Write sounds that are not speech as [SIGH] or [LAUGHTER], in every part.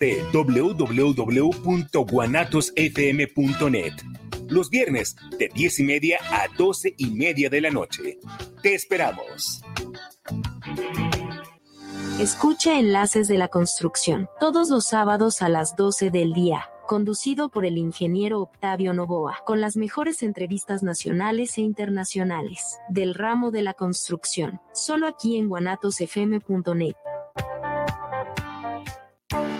www.guanatosfm.net. Los viernes de 10 y media a 12 y media de la noche. Te esperamos. Escucha Enlaces de la Construcción todos los sábados a las 12 del día conducido por el ingeniero Octavio Novoa, con las mejores entrevistas nacionales e internacionales del ramo de la construcción, solo aquí en guanatosfm.net.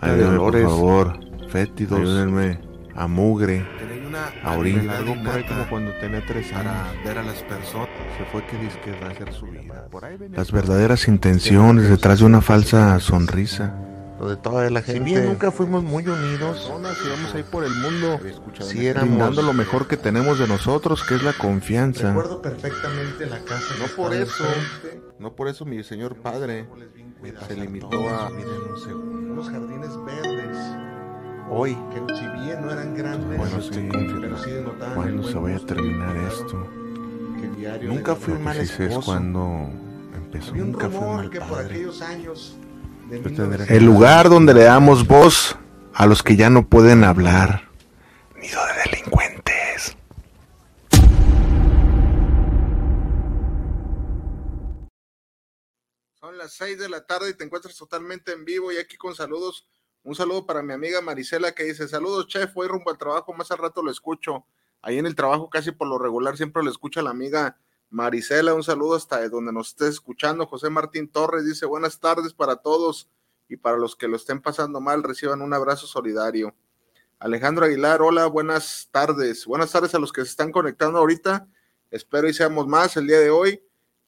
Ayúdenme. Por favor. Fétidos. Ayúdenme. A mugre. A orina. Algo por ahí como cuando tenía tres años. Para ver a las personas. Se fue que disque a hacer su vida. Por ahí venía Las verdaderas intenciones detrás de una falsa sonrisa. De toda la gente. Si bien nunca fuimos muy unidos, personas íbamos ahí por el mundo. sí éramos brindando lo mejor que tenemos de nosotros, que es la confianza. Recuerdo perfectamente la casa. No por eso, enfrente. no por eso mi señor padre se limitó a unos jardines verdes hoy. que si bien no eran grandes, Bueno, sí, pero sí denotaban el ¿Cuándo buen se vaya a terminar que esto? Nunca fui mal esposo. es cuando empezó. Había un Nunca fui mal que por padre. aquellos años El lugar donde le damos voz a los que ya no pueden hablar. Nido de delincuentes. Son las 6 de la tarde y te encuentras totalmente en vivo y aquí con saludos. Un saludo para mi amiga Marisela que dice, saludos chef, voy rumbo al trabajo, más al rato lo escucho. Ahí en el trabajo casi por lo regular siempre lo escucha la amiga Marisela. Un saludo hasta donde nos estés escuchando. José Martín Torres dice, buenas tardes para todos y para los que lo estén pasando mal, reciban un abrazo solidario. Alejandro Aguilar, hola, buenas tardes. Buenas tardes a los que se están conectando ahorita. Espero y seamos más el día de hoy.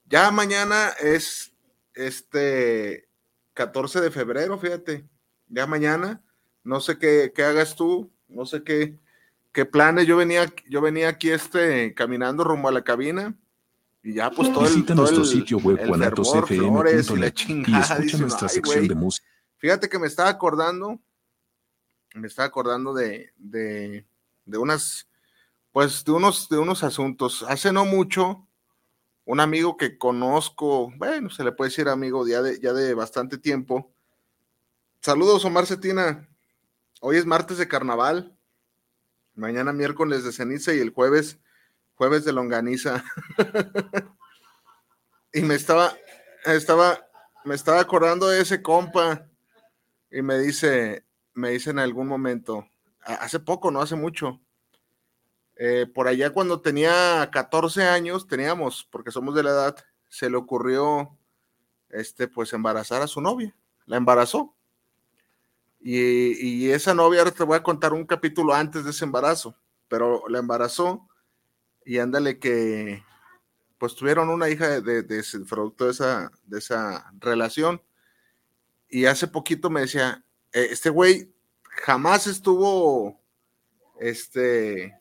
Ya mañana es este 14 de febrero, fíjate. Ya mañana. No sé qué, qué hagas tú, no sé qué, qué planes. Yo venía, yo venía aquí este caminando rumbo a la cabina y ya pues todo el, Visita todo nuestro el- sitio web y guanatosfm.net y chingada, escucha dice, nuestra "Ay, sección güey". de música. Fíjate que me estaba acordando, me estaba acordando de, de, de unas, pues de unos, de unos asuntos. Hace no mucho, un amigo que conozco, bueno, se le puede decir amigo ya de, ya de bastante tiempo. Saludos, Omar Cetina. Hoy es martes de carnaval, mañana miércoles de ceniza y el jueves, jueves de longaniza. [LAUGHS] y me estaba, estaba, me estaba acordando de ese compa y me dice, me dice en algún momento, hace poco, no hace mucho, eh, por allá cuando tenía 14 años, teníamos, porque somos de la edad, se le ocurrió, este, pues embarazar a su novia, la embarazó. Y, y esa novia, ahora te voy a contar un capítulo antes de ese embarazo, pero la embarazó y ándale que, pues tuvieron una hija de, ese producto de esa, de esa relación. Y hace poquito me decía, "Eh, este güey jamás estuvo, este,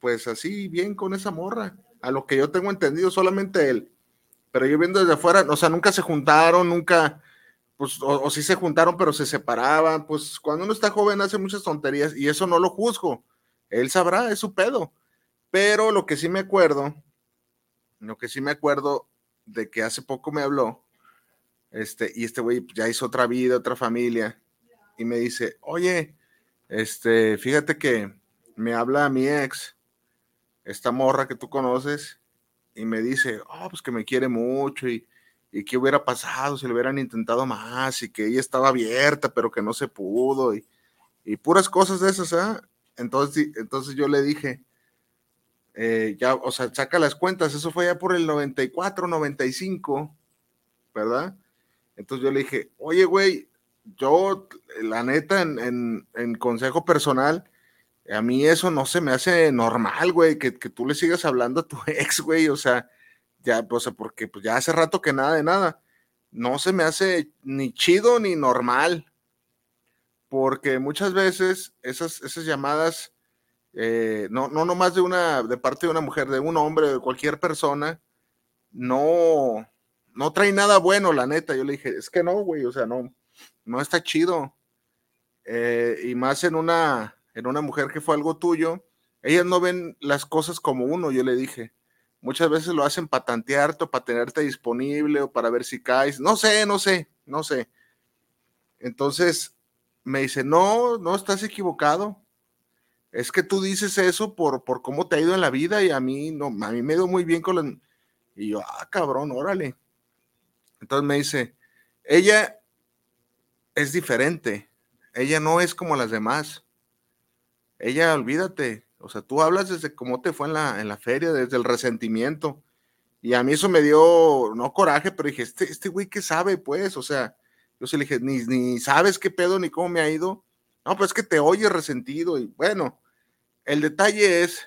pues así bien con esa morra. A lo que yo tengo entendido, solamente él. Pero yo viendo desde afuera, o sea, nunca se juntaron, nunca, pues, o, o sí se juntaron, pero se separaban. Pues cuando uno está joven hace muchas tonterías y eso no lo juzgo. Él sabrá, es su pedo. Pero lo que sí me acuerdo, lo que sí me acuerdo de que hace poco me habló, este, y este güey ya hizo otra vida, otra familia, y me dice, oye, este, fíjate que me habla mi ex, esta morra que tú conoces, y me dice, oh, pues que me quiere mucho, y, y qué hubiera pasado si lo hubieran intentado más, y que ella estaba abierta, pero que no se pudo, y, puras cosas de esas, ¿ah? Entonces, entonces yo le dije, eh, ya, o sea, saca las cuentas, eso fue ya por el 94, 95, ¿verdad? Entonces yo le dije, oye, güey, yo, la neta, en, en- en consejo personal, a mí eso no se me hace normal, güey, que, que tú le sigas hablando a tu [LAUGHS] ex, güey, o sea, ya, o sea, porque pues ya hace rato que nada de nada. no se me hace ni chido ni normal, porque muchas veces esas, esas llamadas, eh, no, no nomás de una, de parte de una mujer, de un hombre, de cualquier persona, no, no trae nada bueno, la neta. Yo le dije, es que no, güey, o sea, no, no está chido. Eh, y más en una, en una mujer que fue algo tuyo, ellas no ven las cosas como uno, yo le dije. Muchas veces lo hacen para tantearte o para tenerte disponible o para ver si caes. No sé, no sé, no sé. Entonces me dice, no, no estás equivocado. Es que tú dices eso por, por cómo te ha ido en la vida y a mí no, a mí me ha ido muy bien con las... Y yo, ah, cabrón, órale. Entonces me dice, ella es diferente. Ella no es como las demás. Ella, olvídate, o sea, tú hablas desde cómo te fue en la, en la feria, desde el resentimiento. Y a mí eso me dio, no coraje, pero dije, este, este güey que sabe, pues, o sea, yo se le dije, ni, ni sabes qué pedo ni cómo me ha ido. No, pues es que te oye resentido. Y bueno, el detalle es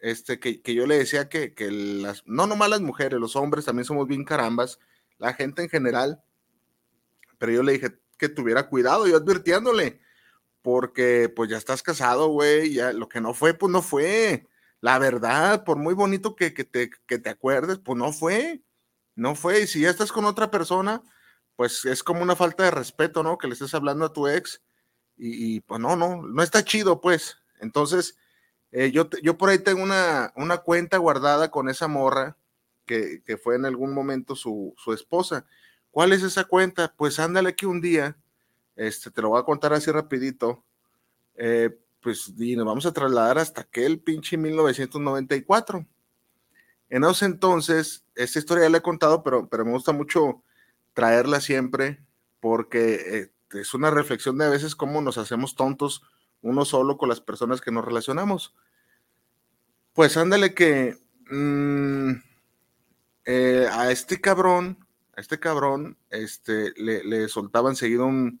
este, que, que yo le decía que, que, las, no nomás las mujeres, los hombres también somos bien carambas, la gente en general, pero yo le dije que tuviera cuidado, yo advirtiéndole, porque pues ya estás casado, güey, ya lo que no fue, pues no fue. La verdad, por muy bonito que, que, te, que te acuerdes, pues no fue, no fue. Y si ya estás con otra persona, pues es como una falta de respeto, ¿no? Que le estés hablando a tu ex y, pues no, no, no está chido, pues. Entonces, eh, yo, yo por ahí tengo una, una cuenta guardada con esa morra que, que fue en algún momento su, su esposa. ¿Cuál es esa cuenta? Pues ándale que un día este, te lo voy a contar así rapidito. Eh, pues y nos vamos a trasladar hasta aquel pinche 1994. En ese entonces, esta historia ya la he contado, pero, pero me gusta mucho traerla siempre porque eh, es una reflexión de a veces cómo nos hacemos tontos uno solo con las personas que nos relacionamos. Pues ándale que mm, eh, a este cabrón, a este cabrón, este, le, le soltaban seguido un,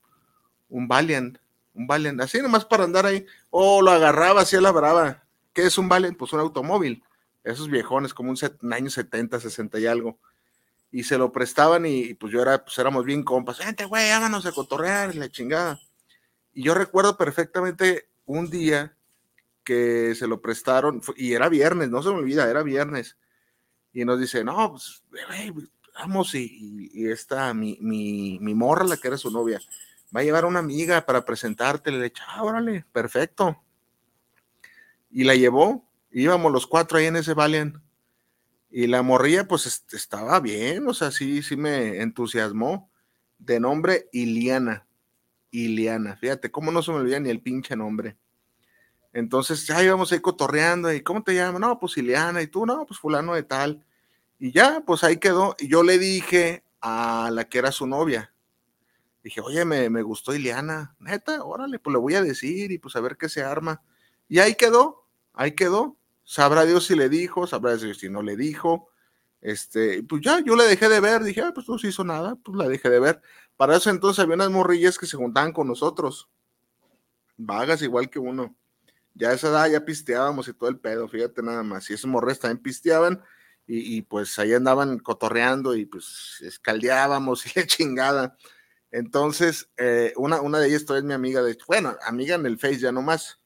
un Valiant, un Valiant, así nomás para andar ahí, o lo agarraba así a la brava. ¿Qué es un Valiant? Pues un automóvil, esos viejones, como un, un año 70, 60 y algo. Y se lo prestaban y, pues yo era, pues éramos bien compas, vente güey, vámonos a cotorrear, la chingada. Y yo recuerdo perfectamente un día que se lo prestaron, y era viernes, no se me olvida, era viernes. Y nos dice, no, pues, vamos, y, y, esta, mi, mi, mi morra, la que era su novia, va a llevar a una amiga para presentarte. Le dije, ah, órale, perfecto. Y la llevó, íbamos los cuatro ahí en ese Valiant. Y la morría, pues estaba bien, o sea, sí, sí me entusiasmó. De nombre Iliana. Iliana, fíjate, cómo no se me olvida ni el pinche nombre. Entonces ya íbamos ahí cotorreando, y ¿cómo te llamas? No, pues Iliana, y tú, no, pues fulano de tal. Y ya, pues ahí quedó. Y yo le dije a la que era su novia, Dije, oye, me, me gustó Ileana, neta, órale, pues le voy a decir y pues a ver qué se arma. Y ahí quedó, ahí quedó. Sabrá Dios si le dijo, sabrá Dios si no le dijo. Este, pues ya, yo le dejé de ver, dije, ah, pues no se hizo nada, pues la dejé de ver. Para eso entonces había unas morrillas que se juntaban con nosotros, vagas igual que uno. Ya esa edad ya pisteábamos y todo el pedo, fíjate nada más. Y esos morrillas también pisteaban y, pues ahí andaban cotorreando y pues escaldeábamos [LAUGHS] y le chingada. Entonces, eh, una, una de ellas todavía es mi amiga, de bueno, amiga en el Face ya nomás.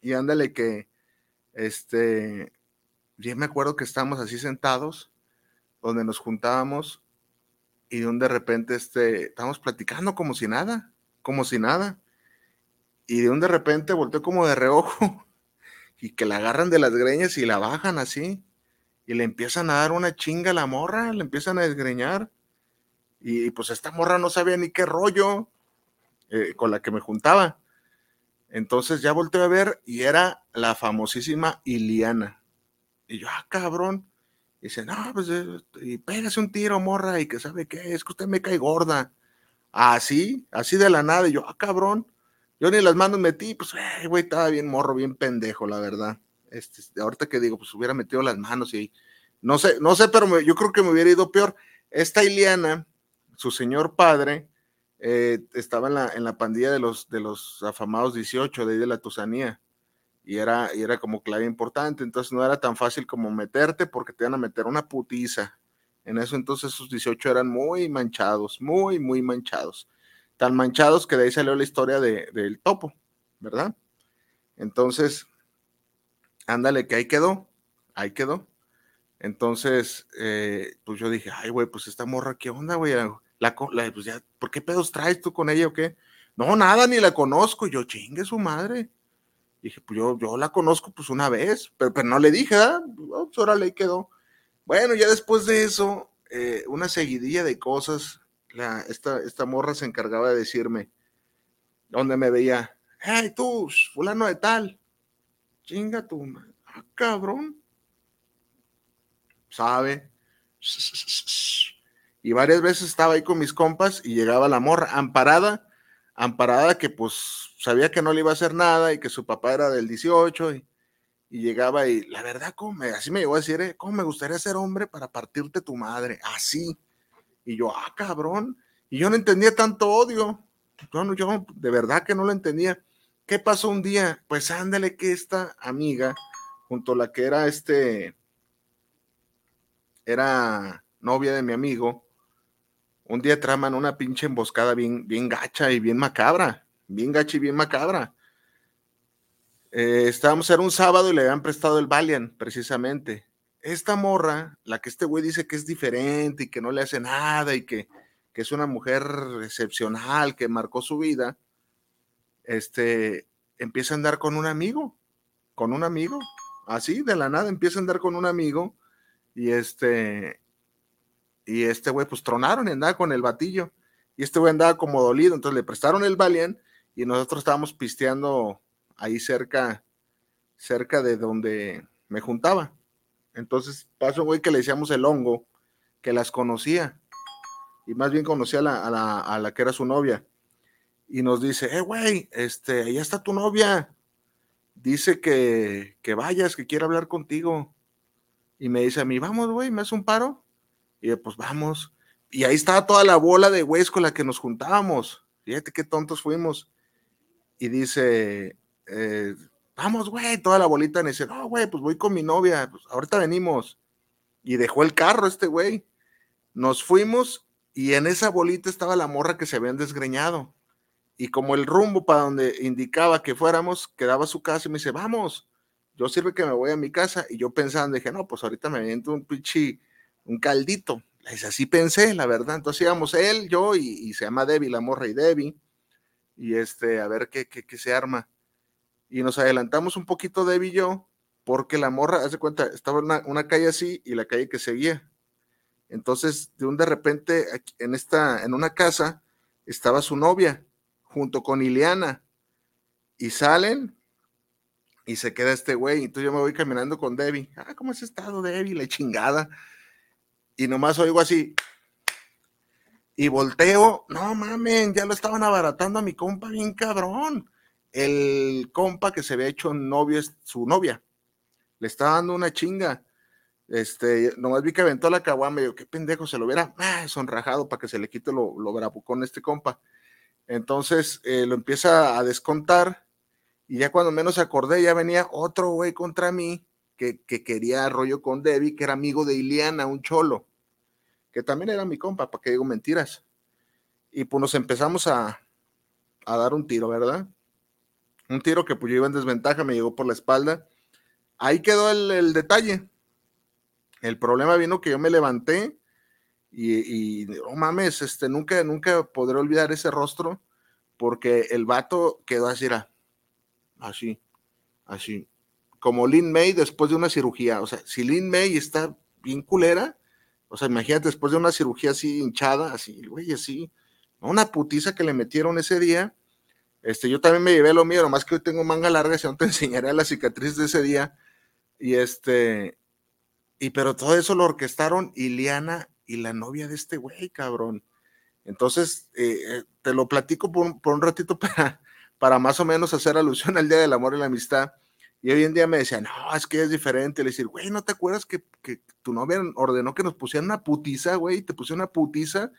Y ándale que, este, yo me acuerdo que estábamos así sentados, donde nos juntábamos, y de repente, este, estábamos platicando como si nada, como si nada. Y de un de repente volteó como de reojo, [LAUGHS] y que la agarran de las greñas y la bajan así, y le empiezan a dar una chinga a la morra, le empiezan a desgreñar y pues esta morra no sabía ni qué rollo eh, con la que me juntaba. Entonces ya volteé a ver y era la famosísima Iliana. Y yo, ah, cabrón. Y dice, no, pues, eh, y pégase un tiro, morra, y que sabe qué, es que usted me cae gorda. Así, así de la nada. Y yo, ah, cabrón. Yo ni las manos metí, pues, eh, güey, estaba bien morro, bien pendejo, la verdad. Este, ahorita que digo, pues hubiera metido las manos y no sé, no sé, pero yo creo que me hubiera ido peor. Esta Iliana su señor padre eh, estaba en la, en la pandilla de los, de los afamados 18 de ahí de la Tusanía y era, y era como clave importante, entonces no era tan fácil como meterte porque te iban a meter una putiza En eso entonces sus 18 eran muy manchados, muy, muy manchados. Tan manchados que de ahí salió la historia de, del topo, ¿verdad? Entonces, ándale, que ahí quedó, ahí quedó. Entonces, eh, pues yo dije, ay, güey, pues esta morra, ¿qué onda, güey? La, pues ya, ¿Por qué pedos traes tú con ella o qué? No, nada, ni la conozco. yo, chingue su madre. Dije, pues yo, yo la conozco pues una vez, pero, pero no le dije, ¿ah? pues ahora le quedó. Bueno, ya después de eso, eh, una seguidilla de cosas, esta, esta morra se encargaba de decirme, donde me veía, hey, tú, fulano de tal, chinga tu, ah, cabrón, sabe. Y varias veces estaba ahí con mis compas y llegaba la morra amparada, amparada que pues sabía que no le iba a hacer nada y que su papá era del 18 y, llegaba y la verdad, ¿cómo así me llegó a decir, eh, ¿cómo me gustaría ser hombre para partirte tu madre? Así. Y yo, ah, cabrón. Y yo no entendía tanto odio. Yo, yo de verdad que no lo entendía. ¿Qué pasó un día? Pues ándale que esta amiga, junto a la que era este, era novia de mi amigo, un día traman una pinche emboscada bien, bien gacha y bien macabra, bien gacha y bien macabra. Eh, estábamos, era un sábado y le habían prestado el Valiant, precisamente. Esta morra, la que este güey dice que es diferente y que no le hace nada y que, que es una mujer excepcional, que marcó su vida, este, empieza a andar con un amigo, con un amigo, así de la nada empieza a andar con un amigo y este, y este güey, pues tronaron y andaba con el batillo. Y este güey andaba como dolido, entonces le prestaron el Valiant y nosotros estábamos pisteando ahí cerca, cerca de donde me juntaba. Entonces pasó un güey que le decíamos el hongo, que las conocía, y más bien conocía a la, la, la que era su novia. Y nos dice, eh, güey, este, ahí está tu novia. Dice que, que vayas, que quiere hablar contigo. Y me dice a mí, vamos, güey, ¿me hace un paro? Y pues vamos. Y ahí estaba toda la bola de güeyes con la que nos juntábamos. Fíjate qué tontos fuimos. Y dice, eh, vamos, güey, toda la bolita. me dice, no, güey, pues voy con mi novia, pues ahorita venimos. Y dejó el carro este güey. Nos fuimos y en esa bolita estaba la morra que se habían desgreñado. Y como el rumbo para donde indicaba que fuéramos, quedaba su casa y me dice, vamos, yo sirve que me voy a mi casa. Y yo pensando, dije, no, pues ahorita me viento un pinche un caldito. Así pensé, la verdad. Entonces íbamos él, yo y, se llama Debbie, la morra y Debbie. Y este, a ver qué, qué, se arma. Y nos adelantamos un poquito Debbie y yo, porque la morra, hace cuenta, estaba en una, calle así y la calle que seguía. Entonces, de un de repente, en esta, en una casa, estaba su novia, junto con Ileana. Y salen y se queda este güey. Entonces yo me voy caminando con Debbie. Ah, ¿cómo has estado, Debbie? La chingada y nomás oigo así. Y volteo, no mamen, ya lo estaban abaratando a mi compa bien cabrón. El compa que se había hecho novio es su novia. Le estaba dando una chinga. Este, nomás vi que aventó la caguama y yo, qué pendejo, se lo hubiera ah, sonrajado para que se le quite lo, lo bravucón este compa. Entonces eh, lo empieza a descontar y ya cuando menos acordé, ya venía otro güey contra mí que, quería rollo con Debbie, que era amigo de Iliana, un cholo, que también era mi compa, para que digo mentiras. Y pues nos empezamos a, dar un tiro, ¿verdad? Un tiro que pues yo iba en desventaja, me llegó por la espalda. Ahí quedó el, detalle. El problema vino que yo me levanté y, no mames, este, nunca, nunca podré olvidar ese rostro porque el vato quedó así, así, así como Lin May después de una cirugía. O sea, si Lin May está bien culera, o sea, imagínate después de una cirugía así hinchada, así, güey, así, una putiza que le metieron ese día. Este, yo también me llevé lo mío, nomás que hoy tengo manga larga, si no te [LAUGHS] enseñaré la cicatriz de ese día. Y este, y pero todo eso lo orquestaron Iliana y la novia de este güey, cabrón. Entonces, eh, eh, te lo platico por, por, un ratito [LAUGHS] para, para más o menos hacer alusión al Día del Amor y la Amistad. Y hoy en día me decían, no, es que es diferente. Le decir, güey, ¿no te acuerdas que, tu novia ordenó que nos pusieran una putiza, güey? Te pusieron una putiza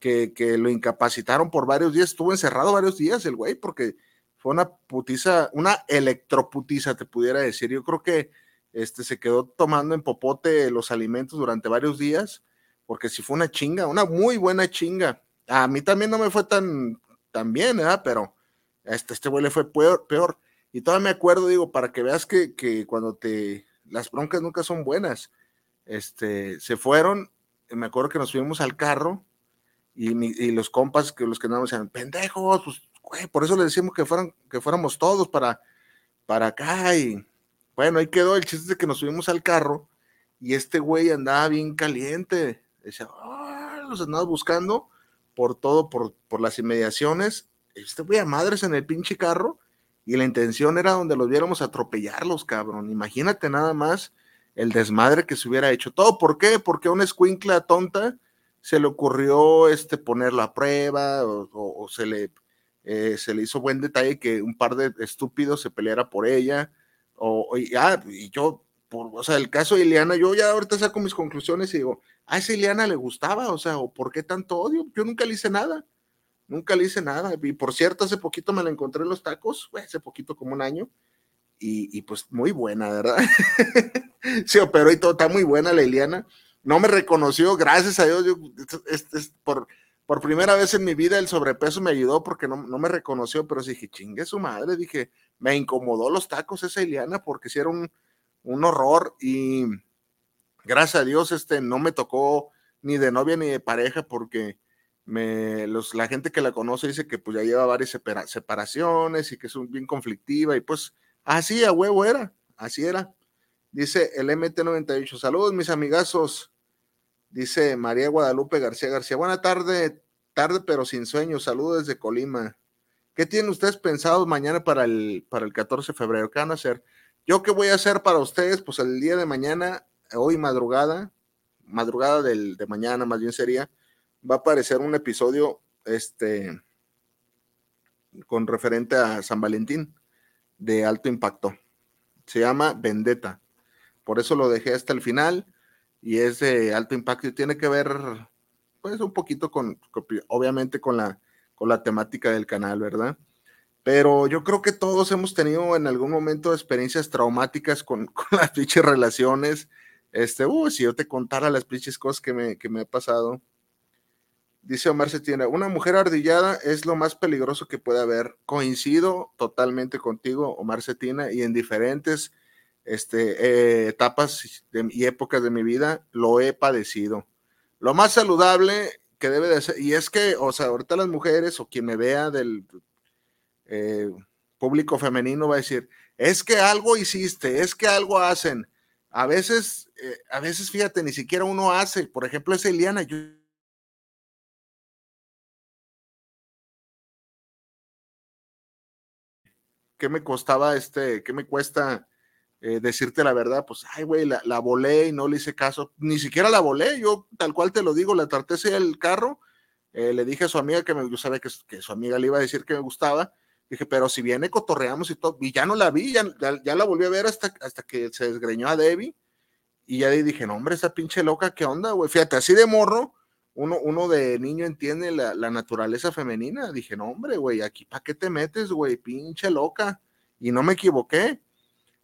que, lo incapacitaron por varios días. Estuvo encerrado varios días el güey, porque fue una putiza, una electroputiza, te pudiera decir. Yo creo que este, se quedó tomando en popote los alimentos durante varios días. porque si fue una chinga, una muy buena chinga. A mí también no me fue tan, tan bien, ¿verdad? Pero este, este güey le fue peor, peor. Y todavía me acuerdo, digo, para que veas que, que cuando te, las broncas nunca son buenas. Este, se fueron, me acuerdo que nos fuimos al carro y, los compas, que los que andábamos decían, pendejos, pues, güey, por eso le decimos que, fueran, que fuéramos todos para, para acá y bueno, ahí quedó el chiste de que nos subimos al carro y este güey andaba bien caliente. Decía, ah, los andaba buscando por todo, por, por las inmediaciones. Este güey a madres en el pinche carro y la intención era donde los viéramos atropellarlos, cabrón. Imagínate nada más el desmadre que se hubiera hecho. ¿Todo por qué? Porque a una escuincla tonta se le ocurrió este, ponerlo a prueba o, se, le, eh, se le hizo buen detalle que un par de estúpidos se peleara por ella o, y, ah, y yo, por, o sea, el caso de Ileana, yo ya ahorita saco mis conclusiones y digo, a esa Ileana le gustaba, o sea, o por qué tanto odio, yo nunca le hice nda nunca le hice nada, y por cierto, hace poquito me la encontré en los tacos, hace poquito como un año, y, y pues muy buena, ¿verdad? [LAUGHS] sí, pero y todo, está muy buena la Ileana, no me reconoció, gracias a Dios, yo, por, por primera vez en mi vida el sobrepeso me ayudó porque no, no me reconoció, pero dije, chingue su madre, dije, me incomodó los tacos esa Ileana porque si era un, horror y gracias a Dios este no me tocó ni de novia ni de pareja porque me, los, la gente que la conoce dice que pues ya lleva varias separaciones y que es bien conflictiva y pues así a huevo era, así era. Dice el MT98, saludos mis amigazos. Dice María Guadalupe García García, buena tarde, tarde pero sin sueño, saludos desde Colima. ¿Qué tienen ustedes pensado mañana para el, para el 14 de febrero? ¿Qué van a hacer? ¿Yo qué voy a hacer para ustedes? Pues el día de mañana, hoy madrugada, madrugada del, de mañana más bien sería, va a aparecer un episodio este, con referente a San Valentín de alto impacto. Se llama Vendetta. Por eso lo dejé hasta el final y es de alto impacto y tiene que ver pues un poquito con obviamente con la con la temática del canal, ¿verdad? Pero yo creo que todos hemos tenido en algún momento experiencias traumáticas con, [LAUGHS] las pinches relaciones. Este, uh, si yo te contara las pinches cosas que me, que me ha pasado. Dice Omar Cetina, una mujer ardillada es lo más peligroso que puede haber. Coincido totalmente contigo, Omar Cetina, y en diferentes este, eh, etapas y épocas de mi vida lo he padecido. Lo más saludable que debe de ser, y es que, o sea, ahorita las mujeres o quien me vea del eh, público femenino va a decir, es que algo hiciste, es que algo hacen. A veces, eh, a veces, fíjate, ni siquiera uno hace. Por ejemplo, esa Eliana, yo ¿qué me costaba este, qué me cuesta eh, decirte la verdad, pues, ay, güey, la, la, volé y no le hice caso, ni siquiera la volé, yo tal cual te lo digo, la traté el carro, eh, le dije a su amiga que me, sabía que, que, su amiga le iba a decir que me gustaba, dije, pero si viene, cotorreamos y todo, y ya no la vi, ya, ya, la volví a ver hasta, hasta que se desgreñó a Debbie, y ya dije, no, hombre, esa pinche loca, ¿qué onda, güey? Fíjate, así de morro, uno, uno de niño entiende la, la naturaleza femenina, dije, no, hombre, güey, aquí, ¿para qué te metes, güey? Pinche loca, y no me equivoqué,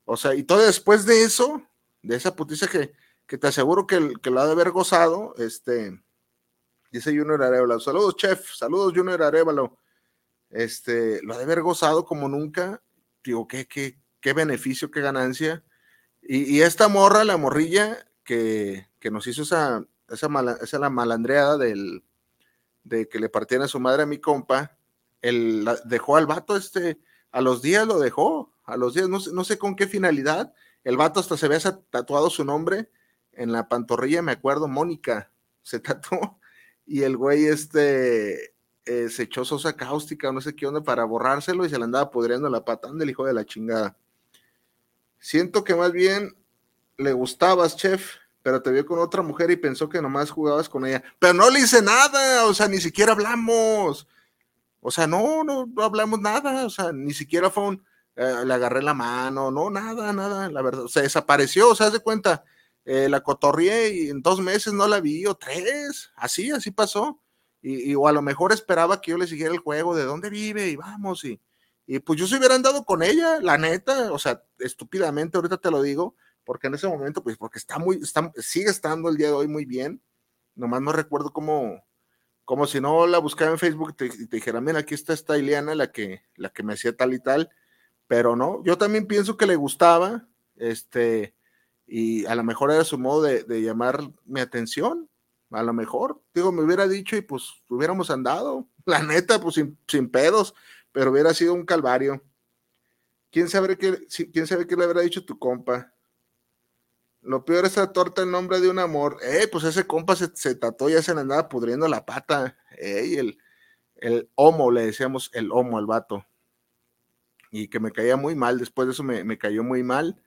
o sea, y todo después de eso, de esa putiza que, que te aseguro que, que lo ha de haber gozado, este, dice Junior Arevalo, saludos chef, saludos Junior Arevalo, este, lo ha de haber gozado como nunca, digo, qué, qué, qué beneficio, qué ganancia, y, y, esta morra, la morrilla, que, que nos hizo esa, esa, mala, esa la malandreada del, de que le partieran a su madre a mi compa, él dejó al vato este, a los días lo dejó, a los días, no sé, no sé con qué finalidad. El vato hasta se había tatuado su nombre en la pantorrilla, me acuerdo, Mónica se [LAUGHS] tatuó y el güey este eh, se echó sosa cáustica no sé qué onda para borrárselo y se le andaba pudriendo la pata. del hijo de la chingada. Siento que más bien le gustabas, chef, pero te vio con otra mujer y pensó que nomás jugabas con ella. Pero no le hice nada, o sea, ni siquiera hablamos. O sea, no, no, no hablamos nada, o sea, ni siquiera fue un, eh, le agarré la mano, no, nada, nada, la verdad, se desapareció, o sea, de cuenta, eh, la cotorrié y en dos meses no la vi, o tres, así, así pasó. Y, o a lo mejor esperaba que yo le siguiera el juego de dónde vive y vamos, y, y pues yo se hubiera andado con ella, la neta, o sea, estúpidamente, ahorita te lo digo, porque en ese momento, pues porque está muy, está, sigue estando el día de hoy muy bien, Nomás no recuerdo cómo, como si no la buscara en Facebook y te, dijera, mira, aquí está esta Ileana, la que, la que me hacía tal y tal, pero no, yo también pienso que le gustaba, este, y a lo mejor era su modo de, llamar mi atención, a lo mejor, digo, me hubiera dicho y pues hubiéramos andado, la neta, pues sin, pedos, pero hubiera sido un calvario. ¿Quién sabe qué, quién sabe qué le habrá dicho tu compa? Lo peor es la torta en nombre de un amor. Eh, pues ese compa se, se tatuó, ya se le andaba pudriendo la pata. Eh, el, el homo, le decíamos el homo al vato. Y que me caía muy mal, después de eso me, cayó muy mal.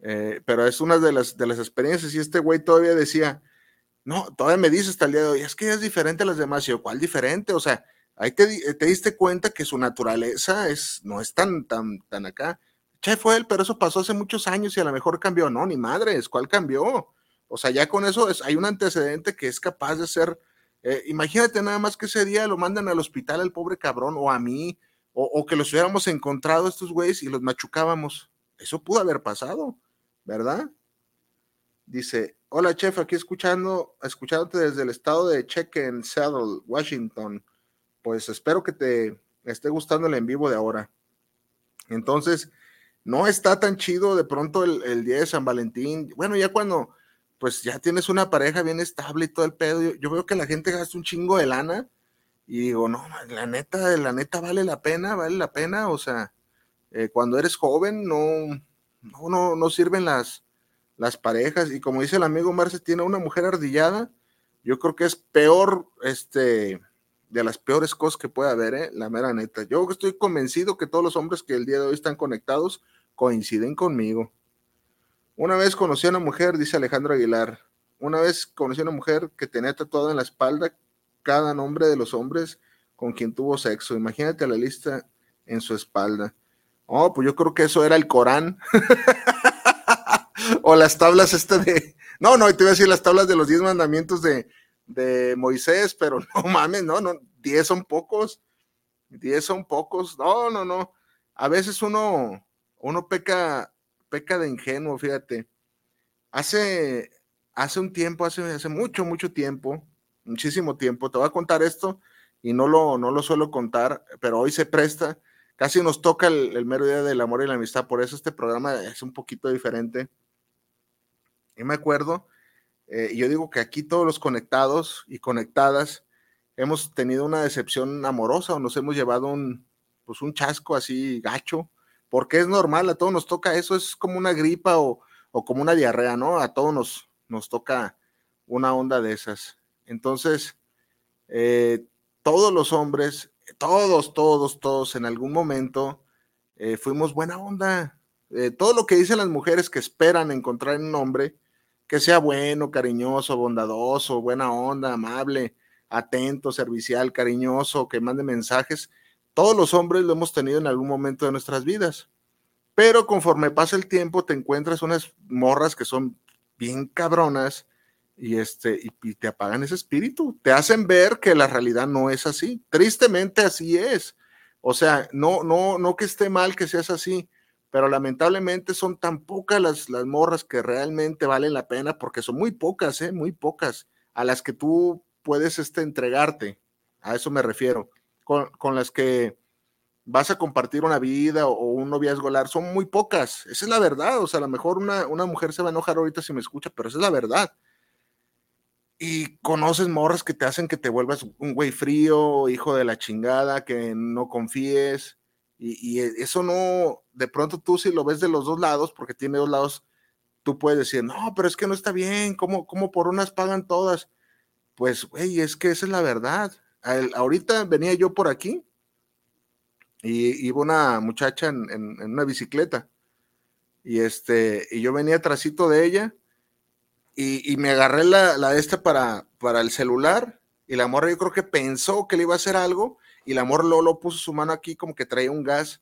Eh, pero es una de las, de las experiencias. Y este güey todavía decía, no, todavía me dice hasta el día de hoy, es que es diferente a las demás. Y yo, ¿cuál diferente? O sea, ahí te, te, diste cuenta que su naturaleza es, no es tan, tan, tan acá. Che, fue él, pero eso pasó hace muchos años y a lo mejor cambió. No, ni madres, ¿cuál cambió? O sea, ya con eso es, hay un antecedente que es capaz de ser. Eh, imagínate nada más que ese día lo mandan al hospital al pobre cabrón o a mí, o, que los hubiéramos encontrado estos güeyes y los machucábamos. Eso pudo haber pasado, ¿verdad? Dice, hola chef, aquí escuchando, escuchándote desde el estado de Cheque en Seattle, Washington. Pues espero que te esté gustando el en vivo de ahora. Entonces, no está tan chido de pronto el, día de San Valentín. Bueno, ya cuando pues ya tienes una pareja bien estable y todo el pedo, yo, veo que la gente gasta un chingo de lana y digo, no, la neta, la neta vale la pena, vale la pena, o sea, eh, cuando eres joven no, no, no, sirven las, las parejas y como dice el amigo Marce, tiene una mujer ardillada, yo creo que es peor, este, de las peores cosas que puede haber, ¿eh? la mera neta. Yo estoy convencido que todos los hombres que el día de hoy están conectados coinciden conmigo. Una vez conocí a una mujer, dice Alejandro Aguilar, una vez conocí a una mujer que tenía tatuado en la espalda cada nombre de los hombres con quien tuvo sexo. Imagínate la lista en su espalda. Oh, pues yo creo que eso era el Corán. [LAUGHS] o las tablas estas de... No, no, te iba a decir las tablas de los diez mandamientos de, de Moisés, pero [LAUGHS] no mames, no, no, diez son pocos. Diez son pocos. No, no, no. A veces uno uno peca, peca de ingenuo, fíjate. Hace, hace un tiempo, hace, hace mucho, mucho tiempo, muchísimo tiempo, te voy a contar esto y no lo, no lo suelo contar, pero hoy se presta, casi nos toca el, mero día del amor y la amistad, por eso este programa es un poquito diferente. Y me acuerdo, eh, yo digo que aquí todos los conectados y conectadas hemos tenido una decepción amorosa o nos hemos llevado un, pues un chasco así gacho, porque es normal, a todos nos toca eso, es como una gripa o, como una diarrea, ¿no? A todos nos, nos toca una onda de esas. Entonces, eh, todos los hombres, todos, todos, todos, en algún momento eh, fuimos buena onda. Eh, todo lo que dicen las mujeres que esperan encontrar en un hombre, que sea bueno, cariñoso, bondadoso, buena onda, amable, atento, servicial, cariñoso, que mande mensajes, todos los hombres lo hemos tenido en algún momento de nuestras vidas. Pero conforme pasa el tiempo, te encuentras unas morras que son bien cabronas y, este, y, te apagan ese espíritu. Te hacen ver que la realidad no es así. Tristemente así es. O sea, no, no, no que esté mal que seas así, pero lamentablemente son tan pocas las, las morras que realmente valen la pena, porque son muy pocas, ¿eh? muy pocas, a las que tú puedes este, entregarte. A eso me refiero con, las que vas a compartir una vida o, un noviazgo largo, son muy pocas. Esa es la verdad. O sea, a lo mejor una, mujer se va a enojar ahorita si me escucha, pero esa es la verdad. Y conoces morras que te hacen que te vuelvas un güey frío, hijo de la chingada, que no confíes. Y, eso no, de pronto tú si lo ves de los dos lados, porque tiene dos lados, tú puedes decir, no, pero es que no está bien, ¿cómo, cómo por unas pagan todas? Pues, güey, es que esa es la verdad ahorita venía yo por aquí y iba una muchacha en, una bicicleta y este y yo venía trasito de ella y, me agarré la, la esta para, para el celular y la morra yo creo que pensó que le iba a hacer algo y la morra lo puso su mano aquí como que traía un gas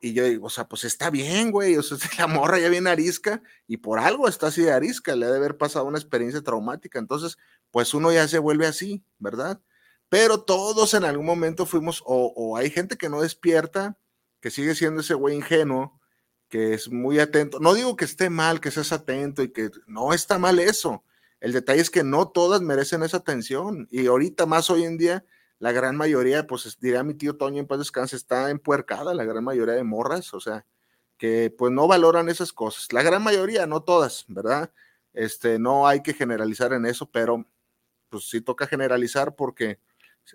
y yo digo, o sea, pues está bien, güey, o sea, [LAUGHS] la morra ya viene arisca y por algo está así de arisca, le ha de haber pasado una experiencia traumática, entonces, pues uno ya se vuelve así, ¿verdad? Pero todos en algún momento fuimos, o, hay gente que no despierta, que sigue siendo ese güey ingenuo, que es muy atento. No digo que esté mal que seas atento y que no está mal eso. El detalle es que no todas merecen esa atención y ahorita más hoy en día la gran mayoría, pues diría mi tío Toño en paz descanse, está empuercada, la gran mayoría de morras, o sea, que pues no valoran esas cosas. La gran mayoría, no todas, ¿verdad? Este, no hay que generalizar en eso, pero pues sí toca generalizar porque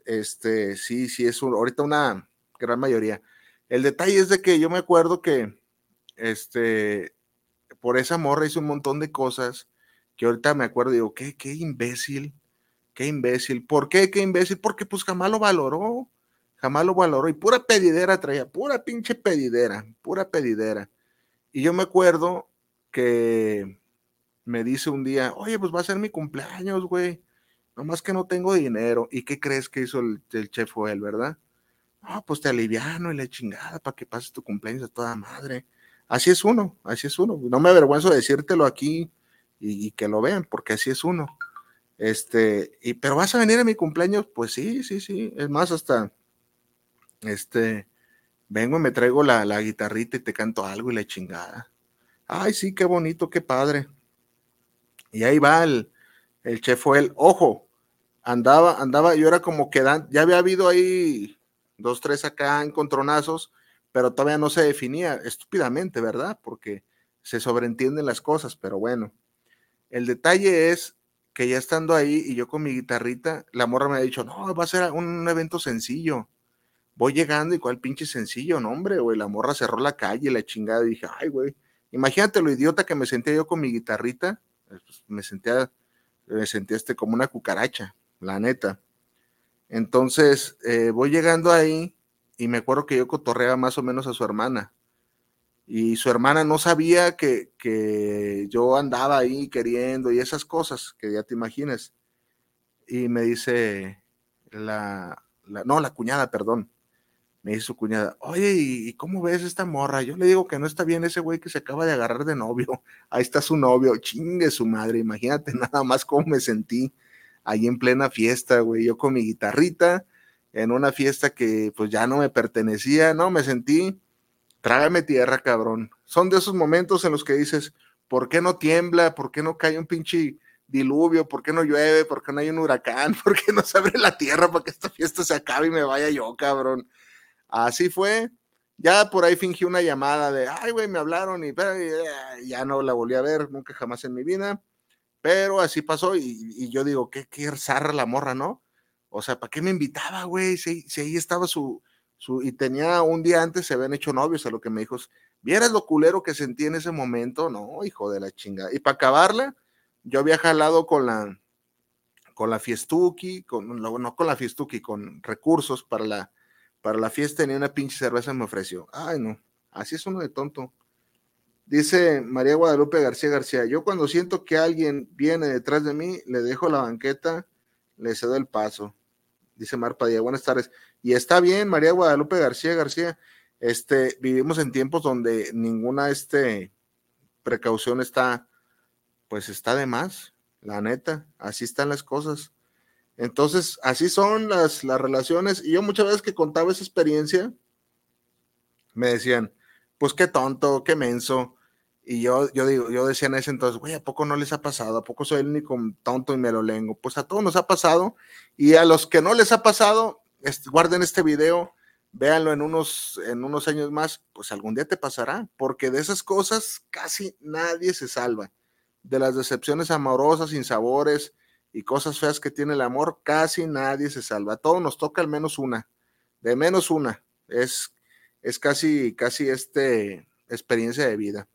este, sí, sí es ahorita una gran mayoría. El detalle es de que yo me acuerdo que, este, por esa morra hice un montón de cosas que ahorita me acuerdo, digo, qué, qué imbécil, qué imbécil. ¿Por qué qué imbécil? Porque pues jamás lo valoró, jamás lo valoró y pura pedidera traía, pura pinche pedidera, pura pedidera. Y yo me acuerdo que me dice un día, oye, pues va a ser mi cumpleaños, güey. Nomás que no tengo dinero. ¿Y qué crees que hizo el, chef o él, verdad? No, pues te aliviano y le chingada para que pases tu cumpleaños a toda madre. Así es uno, así es uno. No me avergüenzo de decírtelo aquí y, que lo vean, porque así es uno. Este, y, pero vas a venir a mi cumpleaños, pues sí, sí, sí. Es más, hasta, este, vengo y me traigo la, la guitarrita y te canto algo y la chingada. Ay, sí, qué bonito, qué padre. Y ahí va el, el chef el, ojo, andaba, andaba, yo era como que ya había habido ahí dos, tres acá encontronazos, pero todavía no se definía estúpidamente, ¿verdad? Porque se sobreentienden las cosas, pero bueno. El detalle es que ya estando ahí y yo con mi guitarrita, la morra me ha dicho, no, va a ser un evento sencillo. Voy llegando y cuál pinche sencillo, no, hombre, güey. La morra cerró la calle, la chingada, y dije, ay, güey. Imagínate lo idiota que me sentía yo con mi guitarrita. Pues, me sentía me sentí este como una cucaracha, la neta. Entonces, eh, voy llegando ahí y me acuerdo que yo cotorreaba más o menos a su hermana. Y su hermana no sabía que, que yo andaba ahí queriendo y esas cosas que ya te imagines. Y me dice la, la no, la cuñada, perdón me dice su cuñada, oye, ¿y cómo ves esta morra? Yo le digo que no está bien ese güey que se acaba de agarrar de novio. [LAUGHS] Ahí está su novio, chingue su madre. Imagínate [LAUGHS] nada más cómo me sentí ahí en plena fiesta, güey. Yo con mi guitarrita en una fiesta que pues ya no me pertenecía, no, me sentí, trágame tierra, cabrón. Son de esos momentos en los que dices, ¿por qué no tiembla? ¿Por qué no cae un pinche diluvio? ¿Por qué no llueve? ¿Por qué no hay un huracán? [LAUGHS] ¿Por qué no se abre la tierra para que esta fiesta se acabe y me vaya yo, cabrón? Así fue. Ya por ahí fingí una llamada de, ay, güey, me hablaron y, ya no la volví a ver nunca jamás en mi vida. Pero así pasó y, yo digo, qué, qué zarra la morra, ¿no? O sea, ¿para qué me invitaba, güey? Si, si, ahí estaba su, su, y tenía un día antes, se habían hecho novios, a lo que me dijo, ¿vieras lo culero que sentí en ese momento? No, hijo de la chingada. Y para acabarla, yo había jalado con la, con la Fiestuki, con, no con la Fiestuki, con recursos para la, para la fiesta ni una pinche cerveza me ofreció. Ay, no, así es uno de tonto. Dice María Guadalupe García García, yo cuando siento que alguien viene detrás de mí, le dejo la banqueta, le cedo el paso. Dice Mar Padilla, buenas tardes. Y está bien, María Guadalupe García García. Este, vivimos en tiempos donde ninguna este, precaución está, pues está de más, la neta, así están las cosas. Entonces, así son las, las relaciones. Y yo muchas veces que contaba esa experiencia, me decían, pues qué tonto, qué menso. Y yo, yo digo, yo decía en ese entonces, güey, ¿a poco no les ha pasado? ¿A poco soy el único tonto y me lo lengo? Pues a todos nos ha pasado. Y a los que no les ha pasado, guarden este video, véanlo en unos, en unos años más, pues algún día te pasará, porque de esas cosas casi nadie se salva. De las decepciones amorosas, sabores y cosas feas que tiene el amor, casi nadie se salva. todo nos toca al menos una, de menos una. Es, es casi, casi este experiencia de vida.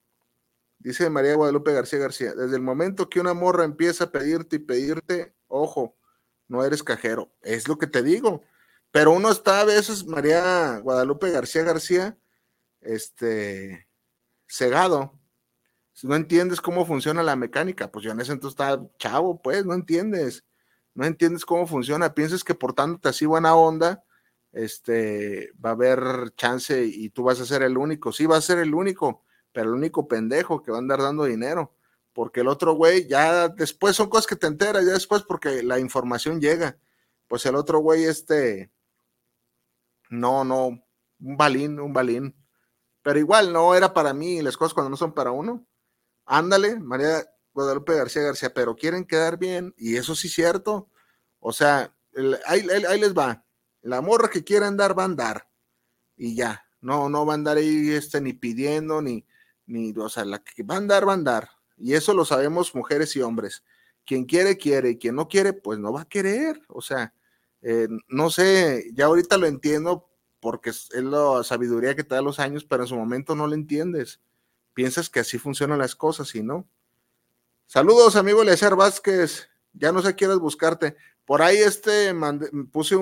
Dice María Guadalupe García García, desde el momento que una morra empieza a pedirte y pedirte, ojo, no eres cajero. Es lo que te digo. Pero uno está a veces, María Guadalupe García García, este, cegado no entiendes cómo funciona la mecánica, pues yo en ese entonces estaba chavo, pues, no entiendes, no entiendes cómo funciona, piensas que portándote así buena onda, este, va a haber chance y tú vas a ser el único, sí, va a ser el único, pero el único pendejo que va a andar dando dinero, porque el otro güey ya después son cosas que te enteras, ya después porque la información llega, pues el otro güey, este, no, no, un balín, un balín, pero igual no era para mí las cosas cuando no son para uno, Ándale, María Guadalupe García García, pero quieren quedar bien, y eso sí es cierto. O sea, ahí, les va. La morra que quiera andar va a andar, y ya. No, no va a andar ahí este, ni pidiendo, ni, ni, o sea, la que va a andar, va a andar. Y eso lo sabemos mujeres y hombres. Quien quiere, quiere, y quien no quiere, pues no va a querer. O sea, eh, no sé, ya ahorita lo entiendo porque es, la sabiduría que te da los años, pero en su momento no lo entiendes. Piensas que así funcionan las cosas y no. Saludos, amigo Eleazar Vázquez. Ya no sé quieres buscarte. Por ahí este puse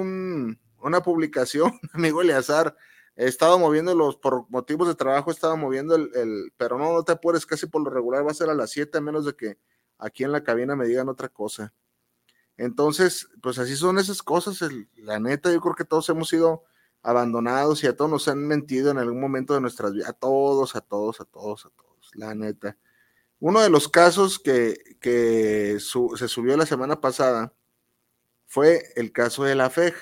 una publicación, [LAUGHS] amigo Eleazar. He estado moviéndolos por motivos de trabajo, he estado moviendo el, pero no, no te apures, casi por lo regular va a ser a las 7, a menos de que aquí en la cabina me digan otra cosa. Entonces, pues así son esas cosas. la neta, yo creo que todos hemos sido abandonados y a todos nos han mentido en algún momento de nuestras vidas. A todos, a todos, a todos, a todos. La neta. Uno de los casos que, se subió la semana pasada fue el caso de la FEG.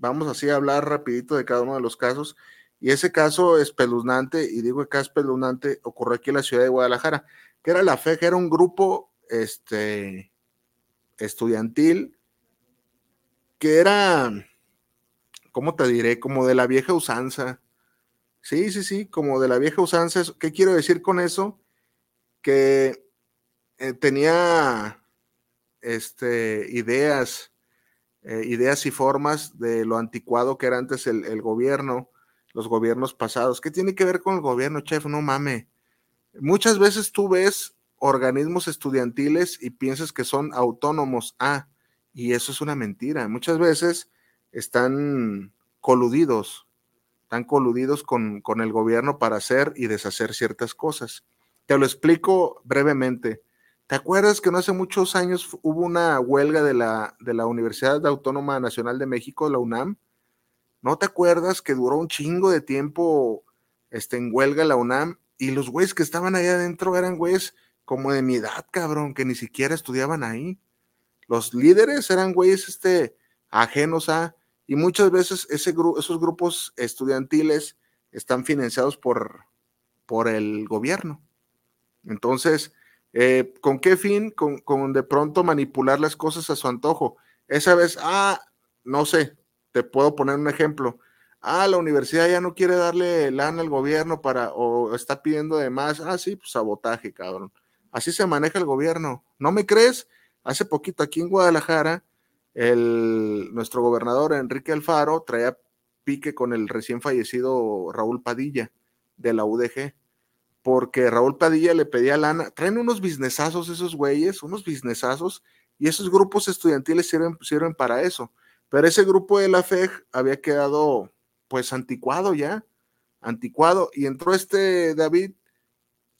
Vamos así a hablar rapidito de cada uno de los casos. Y ese caso espeluznante, y digo es espeluznante, ocurrió aquí en la ciudad de Guadalajara, que era la FEG, era un grupo este, estudiantil que era, ¿cómo te diré? Como de la vieja usanza. Sí, sí, sí, como de la vieja usanza. ¿Qué quiero decir con eso? Que eh, tenía este, ideas, eh, ideas y formas de lo anticuado que era antes el, gobierno, los gobiernos pasados. ¿Qué tiene que ver con el gobierno, chef? No mame. Muchas veces tú ves organismos estudiantiles y piensas que son autónomos. Ah, y eso es una mentira. Muchas veces están coludidos, están coludidos con, con el gobierno para hacer y deshacer ciertas cosas. Te lo explico brevemente. ¿Te acuerdas que no hace muchos años hubo una huelga de la, de la Universidad Autónoma Nacional de México, la UNAM? ¿No te acuerdas que duró un chingo de tiempo este, en huelga la UNAM? Y los güeyes que estaban ahí adentro eran güeyes como de mi edad, cabrón, que ni siquiera estudiaban ahí. Los líderes eran güeyes este, ajenos a, y muchas veces ese esos grupos estudiantiles están financiados por, por el gobierno. Entonces, eh, ¿con qué fin? Con, de pronto manipular las cosas a su antojo. Esa vez, ah, no sé, te puedo poner un ejemplo. Ah, la universidad ya no quiere darle lana al gobierno para, o está pidiendo de más. Ah, sí, pues sabotaje, cabrón. Así se maneja el gobierno. ¿No me crees? Hace poquito aquí en Guadalajara, el, nuestro gobernador Enrique Alfaro traía pique con el recién fallecido Raúl Padilla de la UDG, porque Raúl Padilla le pedía lana. Traen unos businessazos esos güeyes, unos businessazos, y esos grupos estudiantiles sirven, sirven para eso. Pero ese grupo de la FEG había quedado pues anticuado ya, anticuado, y entró este David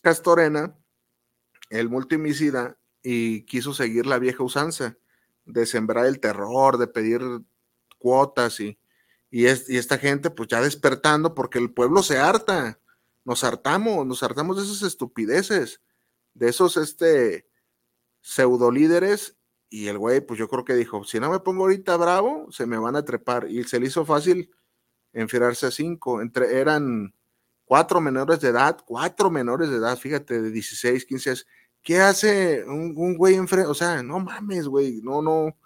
Castorena, el multimicida y quiso seguir la vieja usanza de sembrar el terror, de pedir cuotas y, y, esta gente pues ya despertando porque el pueblo se harta, nos hartamos, nos hartamos de esas estupideces, de esos este pseudo líderes y el güey pues yo creo que dijo, si no me pongo ahorita bravo, se me van a trepar y se le hizo fácil enfriarse a cinco, entre eran cuatro menores de edad, cuatro menores de edad, fíjate, de 16, 15 años, ¿Qué hace un, güey enfrente? O sea, no mames, güey, no, no,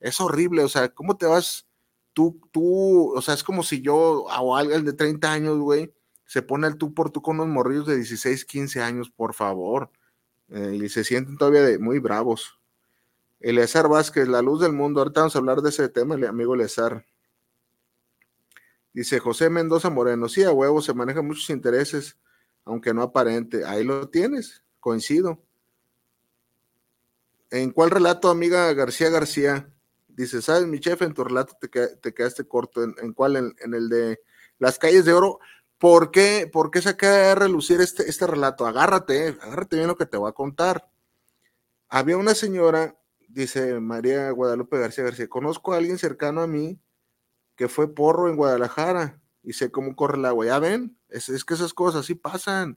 es horrible, o sea, ¿cómo te vas? Tú, tú, o sea, es como si yo o alguien de 30 años, güey, se pone al tú por tú con unos morrillos de 16, 15 años, por favor, eh, y se sienten todavía muy bravos. Eleazar Vázquez, la luz del mundo, ahorita vamos a hablar de ese tema, amigo Eleazar. Dice José Mendoza Moreno, sí, a huevo, se manejan muchos intereses, aunque no aparente. Ahí lo tienes, coincido. ¿En cuál relato, amiga García García? Dice, ¿sabes, mi chef? En tu relato te, quedaste corto. ¿En, cuál? En, el de las calles de oro. ¿Por qué, por qué acaba de relucir este, este relato? Agárrate, agárrate bien lo que te voy a contar. Había una señora, dice María Guadalupe García García, conozco a alguien cercano a mí que fue porro en Guadalajara y sé cómo corre el agua. Ya ven, es, es que esas cosas sí pasan.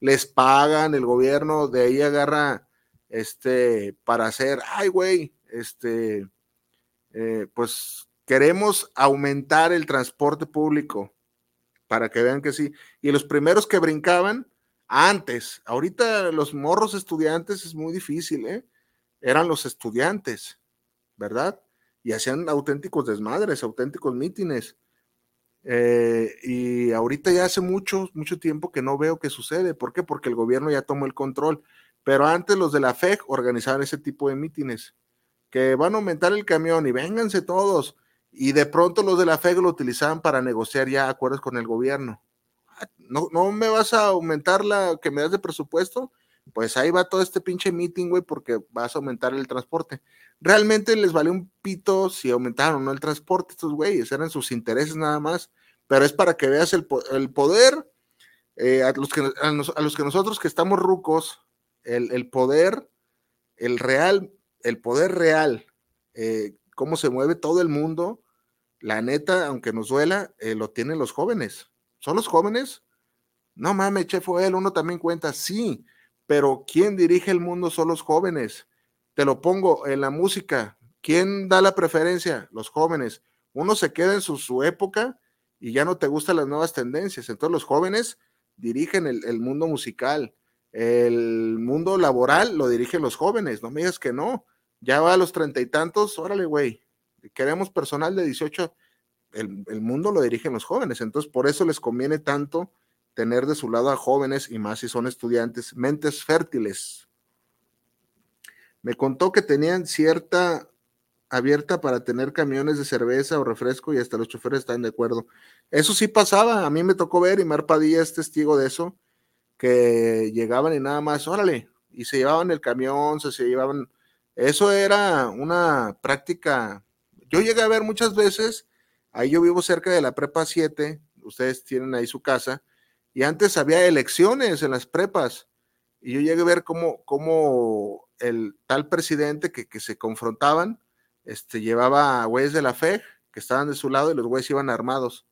Les pagan, el gobierno de ahí agarra este, para hacer, ay, güey, este, eh, pues queremos aumentar el transporte público para que vean que sí. Y los primeros que brincaban, Antes, ahorita los morros estudiantes es muy difícil, ¿eh? Eran los estudiantes, ¿verdad? Y hacían auténticos desmadres, auténticos mítines. Eh, y ahorita ya hace mucho, mucho tiempo que no veo que sucede. ¿Por qué? Porque el gobierno ya tomó el control. Pero antes los de la FEG organizaban ese tipo de mítines, que van a aumentar el camión y vénganse todos. Y de pronto los de la FEG lo utilizaban para negociar ya acuerdos con el gobierno. Ah, ¿No, no me vas a aumentar la que me das de presupuesto? Pues ahí va todo este pinche meeting, güey, porque vas a aumentar el transporte. Realmente les vale un pito si aumentaron o no el transporte estos güeyes, eran sus intereses nada más, pero es para que veas el, poder, eh, a, los que, a, los que nosotros que estamos rucos, el, poder, el real, el poder real, eh, cómo se mueve todo el mundo, la neta, aunque nos duela, eh, lo tienen los jóvenes. ¿Son los jóvenes? No mames, chef, él, uno también cuenta, sí, pero ¿quién dirige el mundo son los jóvenes. Te lo pongo en la música. ¿Quién da la preferencia? Los jóvenes. Uno se queda en su, época y ya no te gustan las nuevas tendencias. Entonces los jóvenes dirigen el, el mundo musical. El mundo laboral lo dirigen los jóvenes, no me digas que no. Ya va a los treinta y tantos, órale, güey. Queremos personal de 18. El, mundo lo dirigen los jóvenes, entonces por eso les conviene tanto tener de su lado a jóvenes y más si son estudiantes, mentes fértiles. Me contó que tenían cierta abierta para tener camiones de cerveza o refresco y hasta los choferes están de acuerdo. Eso sí pasaba, a mí me tocó ver y Mar Padilla es testigo de eso que llegaban y nada más, órale, y se llevaban el camión, se, se llevaban, eso era una práctica, yo llegué a ver muchas veces, ahí yo vivo cerca de la prepa 7, ustedes tienen ahí su casa, y antes había elecciones en las prepas, y yo llegué a ver cómo, cómo el tal presidente que, que se confrontaban, este, llevaba a güeyes de la FEG que estaban de su lado y los güeyes iban armados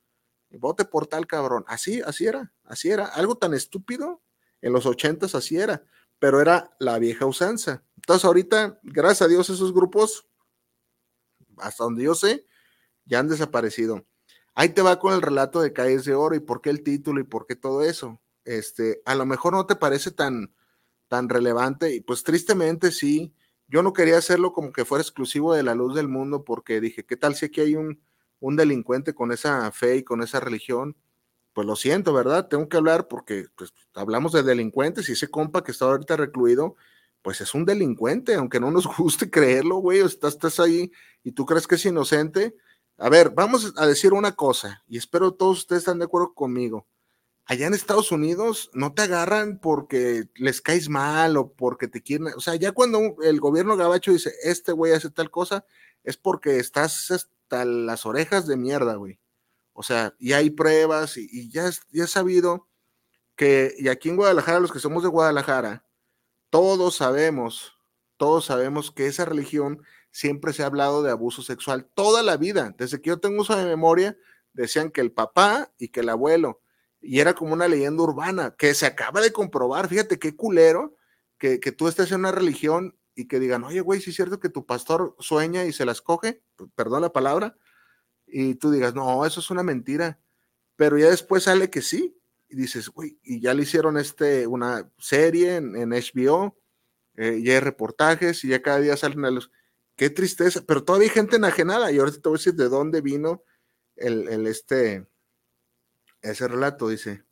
vote por tal cabrón. Así, así era, así era. Algo tan estúpido, en los ochentas así era, pero era la vieja usanza. Entonces ahorita, gracias a Dios, esos grupos, hasta donde yo sé, ya han desaparecido. Ahí te va con el relato de Calles de Oro y por qué el título y por qué todo eso. Este, a lo mejor no te parece tan, tan relevante y pues tristemente sí. Yo no quería hacerlo como que fuera exclusivo de la luz del mundo porque dije, ¿qué tal si aquí hay un, un delincuente con esa fe y con esa religión, pues lo siento, ¿verdad? Tengo que hablar porque pues, hablamos de delincuentes y ese compa que está ahorita recluido, pues es un delincuente, aunque no nos [LAUGHS] guste creerlo, güey, estás, estás ahí y tú crees que es inocente. A ver, vamos a decir una cosa y espero todos ustedes están de acuerdo conmigo. Allá en Estados Unidos no te agarran porque les caes mal o porque te quieren, o sea, ya cuando el gobierno gabacho dice, este güey hace tal cosa, es porque estás las orejas de mierda, güey. O sea, y hay pruebas y, ya, ya he sabido que, y aquí en Guadalajara, los que somos de Guadalajara, todos sabemos, todos sabemos que esa religión siempre se ha hablado de abuso sexual toda la vida. Desde que yo tengo uso de memoria, decían que el papá y que el abuelo, y era como una leyenda urbana que se acaba de comprobar. Fíjate qué culero que, que tú estés en una religión y que digan, oye, güey, si es cierto que tu pastor sueña y se las coge, perdón la palabra, y tú digas, no, eso es una mentira, pero ya después sale que sí, y dices, güey, y ya le hicieron este, una serie en, HBO, eh, ya hay reportajes, y ya cada día salen a los, qué tristeza, pero todavía hay gente enajenada, y ahora te voy a decir de dónde vino el, el este, ese relato, dice.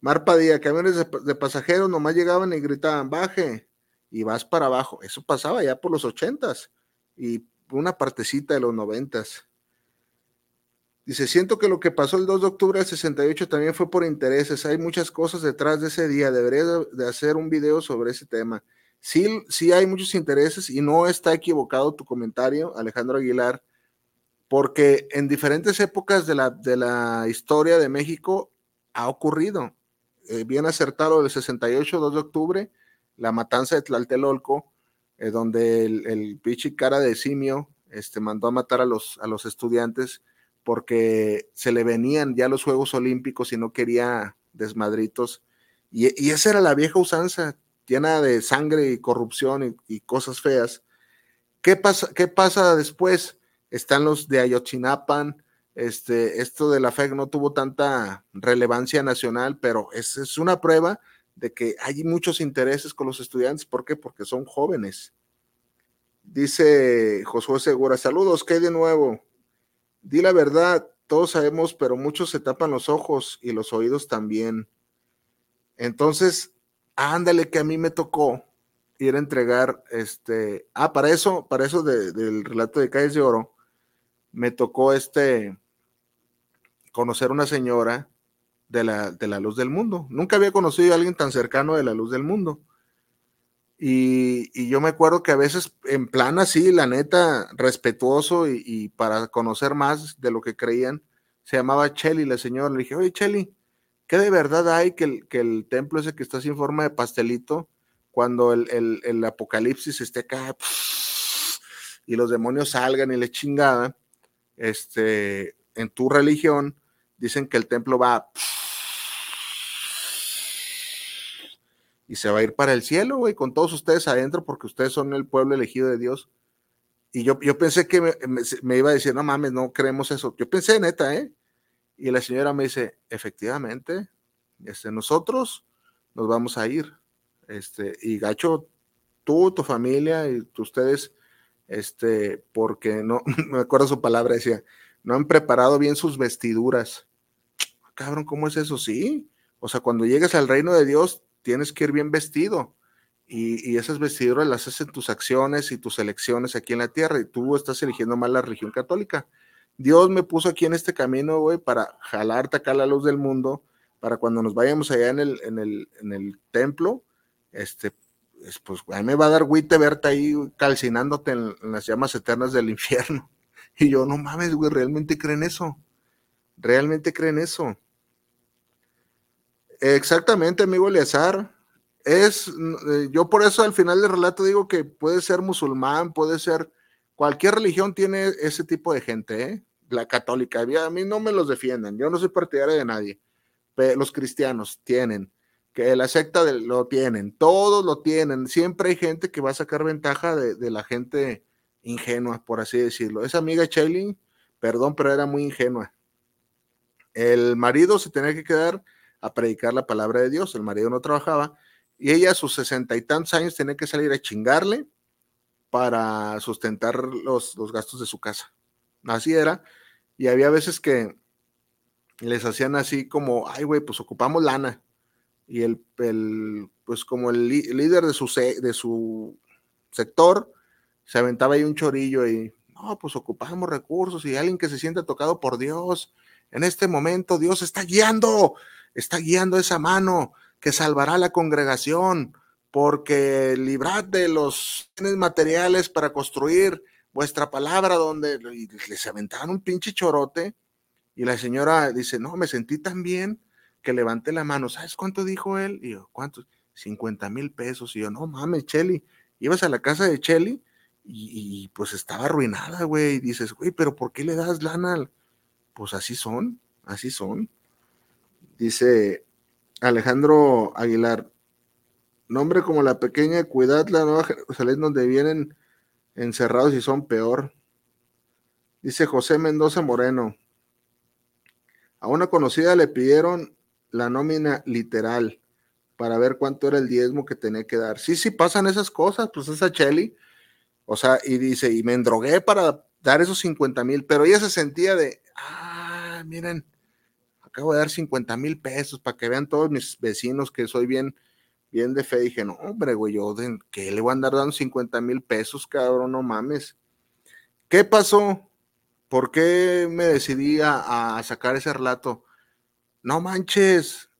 Mar Padilla, camiones de, de pasajeros nomás llegaban y gritaban, baje, y vas para abajo. Eso pasaba ya por los ochentas y una partecita de los noventas. Dice, siento que lo que pasó el 2 de octubre del 68 también fue por intereses. Hay muchas cosas detrás de ese día. Debería de hacer un video sobre ese tema. Sí, sí hay muchos intereses y no está equivocado tu comentario, Alejandro Aguilar, porque en diferentes épocas de la, de la historia de México ha ocurrido. Eh, bien acertado el 68, 2 de octubre, la matanza de Tlaltelolco, eh, donde el, el pichi cara de simio este, mandó a matar a los, a los estudiantes porque se le venían ya los Juegos Olímpicos y no quería desmadritos. Y, y esa era la vieja usanza, llena de sangre y corrupción y, cosas feas. ¿Qué pasa, ¿Qué pasa después? Están los de Ayotzinapan, este, esto de la FEC no tuvo tanta relevancia nacional, pero es, es una prueba de que hay muchos intereses con los estudiantes. ¿Por qué? Porque son jóvenes. Dice Josué Segura, saludos, ¿qué hay de nuevo? Di la verdad, todos sabemos, pero muchos se tapan los ojos y los oídos también. Entonces, ándale que a mí me tocó ir a entregar, este, ah, para eso, para eso del relato de Calles de Oro, me tocó este, conocer una señora de la, de la luz del mundo. Nunca había conocido a alguien tan cercano de la luz del mundo. Y, yo me acuerdo que a veces en plan así, la neta, respetuoso y, para conocer más de lo que creían, se llamaba Chelly, la señora. Le dije, oye, Chelly, ¿qué de verdad hay que el, que el templo ese que está en forma de pastelito, cuando el, el apocalipsis esté acá [LAUGHS] y los demonios salgan y le chingada, este, en tu religión, dicen que el templo va y se va a ir para el cielo, güey, con todos ustedes adentro, porque ustedes son el pueblo elegido de Dios. Y yo, yo pensé que me, iba a decir, no mames, no creemos eso. Yo pensé, neta, ¿eh? Y la señora me dice, efectivamente, este, nosotros nos vamos a ir. Este, y gacho, tú, tu familia y ustedes, este, porque [LAUGHS] no, me acuerdo su palabra, decía, no han preparado bien sus vestiduras. Cabrón, ¿cómo es eso? Sí. O sea, cuando llegues al reino de Dios, tienes que ir bien vestido. Y, esas vestiduras las haces en tus acciones y tus elecciones aquí en la tierra. Y tú estás eligiendo mal la religión católica. Dios me puso aquí en este camino, güey, para jalarte acá la luz del mundo, para cuando nos vayamos allá en el, en el, en el templo, este, pues, a mí me va a dar güite verte ahí calcinándote en, las llamas eternas del infierno. [LAUGHS] Y yo, no mames, güey, ¿realmente creen eso? ¿Realmente creen eso? Exactamente, amigo Eleazar. Es, eh, yo por eso al final del relato digo que puede ser musulmán, puede ser, cualquier religión tiene ese tipo de gente, ¿eh? la católica, a mí no me los defiendan, yo no soy partidario de nadie, pero los cristianos tienen, que la secta lo tienen, todos lo tienen, siempre hay gente que va a sacar ventaja de, la gente ingenua, por así decirlo. Esa amiga Chelly, perdón, pero era muy ingenua. El marido se tenía que quedar a predicar la palabra de Dios. El marido no trabajaba y ella a sus sesenta y tantos años tenía que salir a chingarle para sustentar los, gastos de su casa. Así era. Y había veces que les hacían así como, ay, güey, pues ocupamos lana. Y el, pues como el líder de su, de su sector, se aventaba ahí un chorillo y, no, pues ocupamos recursos y alguien que se siente tocado por Dios. En este momento Dios está guiando está guiando esa mano que salvará la congregación, porque librad de los materiales para construir vuestra palabra, donde les aventaron un pinche chorote. Y la señora dice, no, me sentí tan bien que levanté la mano. ¿Sabes cuánto dijo él? Y yo, ¿cuántos? 50 mil pesos. Y yo, no mames, Cheli. Ibas a la casa de Cheli y, y pues estaba arruinada, güey. Y dices, güey, pero ¿por qué le das lana? Pues así son, así son. Dice Alejandro Aguilar, nombre como la pequeña, cuidad la nueva Jerusalén donde vienen encerrados y son peor. Dice José Mendoza Moreno, a una conocida le pidieron la nómina literal para ver cuánto era el diezmo que tenía que dar. Sí, sí, pasan esas cosas, pues esa Chelly, o sea, y dice, y me endrogué para dar esos 50 mil, pero ella se sentía de, ah, miren, acabo de dar 50 mil pesos para que vean todos mis vecinos que soy bien, bien de fe. Dije, no, hombre, güey, yo, ¿qué le voy a andar dando 50 mil pesos, cabrón? No mames. ¿Qué pasó? ¿Por qué me decidí a, sacar ese relato? No manches,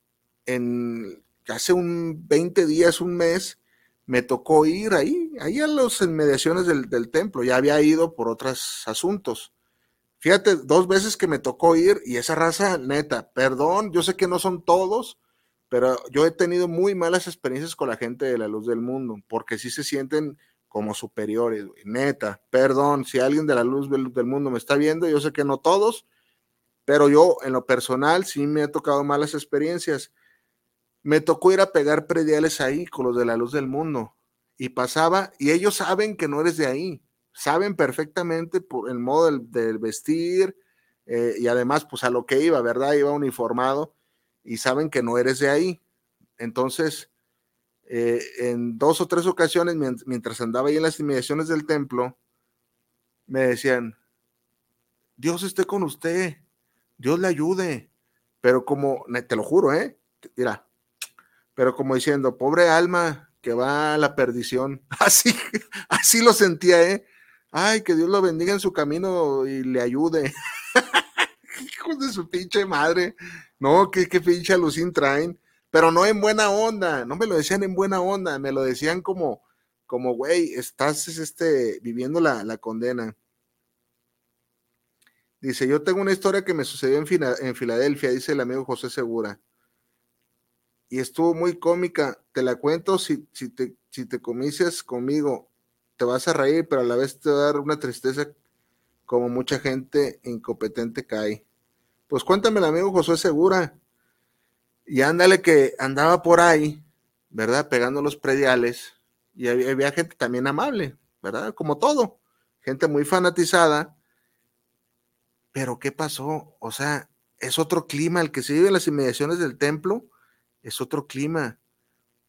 en hace un 20 días, un mes, me tocó ir ahí, ahí a las inmediaciones del, del templo. Ya había ido por otros asuntos Fíjate, dos veces que me tocó ir y esa raza, neta, perdón, yo sé que no son todos, pero yo he tenido muy malas experiencias con la gente de la luz del mundo, porque sí se sienten como superiores, neta, perdón, si alguien de la luz del, mundo me está viendo, yo sé que no todos, pero yo en lo personal sí me ha tocado malas experiencias. Me tocó ir a pegar prediales ahí con los de la luz del mundo y pasaba y ellos saben que no eres de ahí saben perfectamente por el modo del, vestir eh, y además pues a lo que iba, ¿verdad? Iba uniformado y saben que no eres de ahí. Entonces, eh, en dos o tres ocasiones, mientras andaba ahí en las inmediaciones del templo, me decían, Dios esté con usted, Dios le ayude, pero como, te lo juro, ¿eh? Mira, pero como diciendo, pobre alma que va a la perdición, [LAUGHS] así, así lo sentía, ¿eh? Ay, que Dios lo bendiga en su camino y le ayude. [LAUGHS] Hijos de su pinche madre. No, que qué pinche alucín traen pero no en buena onda, no me lo decían en buena onda, me lo decían como, como, güey, estás este, viviendo la, la, condena. Dice, yo tengo una historia que me sucedió en, en Filadelfia, dice el amigo José Segura. Y estuvo muy cómica, te la cuento si, si, te, si te comices conmigo, te vas a reír, pero a la vez te va a dar una tristeza como mucha gente incompetente cae. Pues cuéntame el amigo José Segura. Y ándale que andaba por ahí, ¿verdad? Pegando los prediales y había, gente también amable, ¿verdad? Como todo, gente muy fanatizada. Pero ¿qué pasó? O sea, es otro clima, el que se vive en las inmediaciones del templo es otro clima,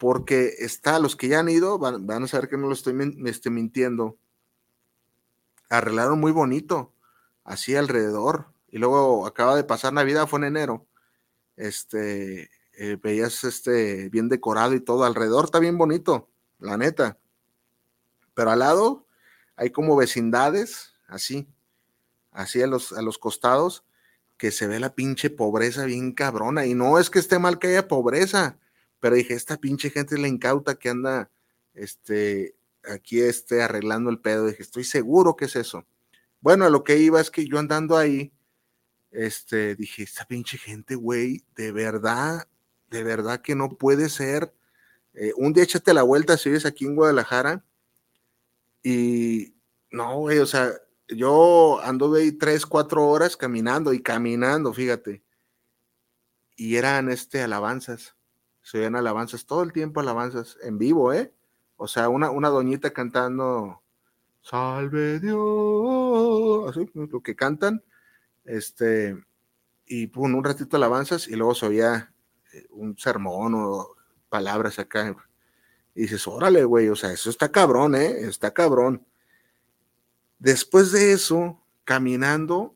porque está, los que ya han ido van, a saber que no lo estoy me estoy mintiendo. Arreglaron muy bonito, así alrededor, y luego acaba de pasar Navidad, fue en enero, este, eh, veías este bien decorado y todo, alrededor está bien bonito, la neta. Pero al lado hay como vecindades, así, así a los, a los costados, que se ve la pinche pobreza bien cabrona. Y no es que esté mal que haya pobreza, pero dije, esta pinche gente es la incauta que anda, este, aquí este, arreglando el pedo. Dije, estoy seguro que es eso. Bueno, a lo que iba es que yo andando ahí, este, dije, esta pinche gente, güey, de verdad, de verdad que no puede ser. Eh, un día échate la vuelta si vives aquí en Guadalajara y no, güey, o sea, yo anduve ahí tres, cuatro horas caminando y caminando, fíjate. Y eran este alabanzas, se oían alabanzas todo el tiempo, alabanzas en vivo, ¿eh? O sea, una, una doñita cantando, salve Dios, así, lo que cantan, este, y pum, un ratito alabanzas y luego se oía eh, un sermón o palabras acá. Y dices, órale, güey, o sea, eso está cabrón, ¿eh? Está cabrón. Después de eso, caminando,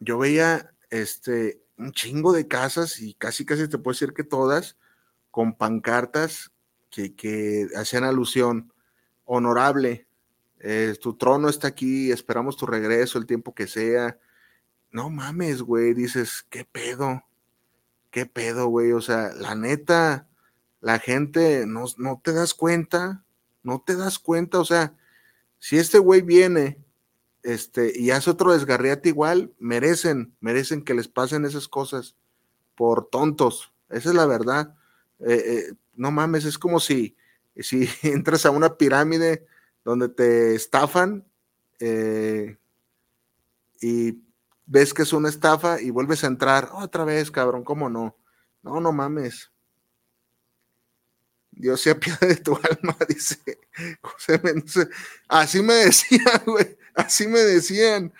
yo veía este, un chingo de casas y casi, casi te puedo decir que todas, con pancartas que, que hacían alusión, honorable, eh, tu trono está aquí, esperamos tu regreso el tiempo que sea, no mames, güey, dices, ¿qué pedo? ¿Qué pedo, güey? O sea, la neta, la gente no, no te das cuenta, no te das cuenta, o sea, si este güey viene este, y hace otro desgarriate igual, merecen, merecen que les pasen esas cosas por tontos, esa es la verdad. Eh, eh, no mames, es como si, si [LAUGHS] entras a una pirámide donde te estafan eh, y ves que es una estafa y vuelves a entrar otra vez, cabrón, ¿cómo no? No, no mames. Dios sea [LAUGHS] piedad de tu alma, [LAUGHS] dice José Mendoza. Así me decían, güey, así me decían,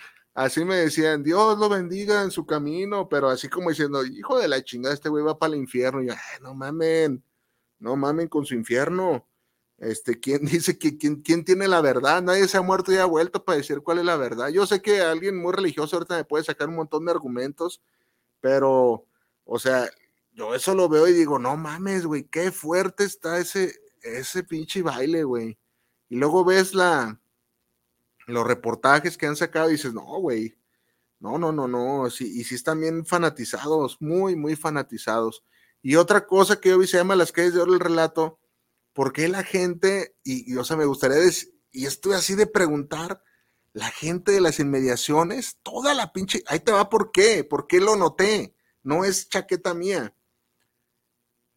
así me decían, Dios lo bendiga en su camino, pero así como diciendo, hijo de la chingada, este güey va para el infierno. Y yo, no mamen, no mamen con su infierno. Este, ¿quién [LAUGHS] dice que quién, quién tiene la verdad? Nadie se ha muerto y ha vuelto para decir cuál es la verdad. Yo sé que alguien muy religioso ahorita me puede sacar un montón de argumentos, pero, o sea, yo eso lo veo y digo, no mames, güey, qué fuerte está ese, ese pinche baile, güey. Y luego ves la, los reportajes que han sacado dices, no, güey, no, no, no, no, sí, y sí están bien fanatizados, muy, muy fanatizados. Y otra cosa que yo vi se llama Las calles de oro el relato, ¿por qué la gente, y, o sea, me gustaría decir, y estoy así de preguntar, la gente de las inmediaciones, toda la pinche, ahí te va por qué, por qué lo noté, no es chaqueta mía.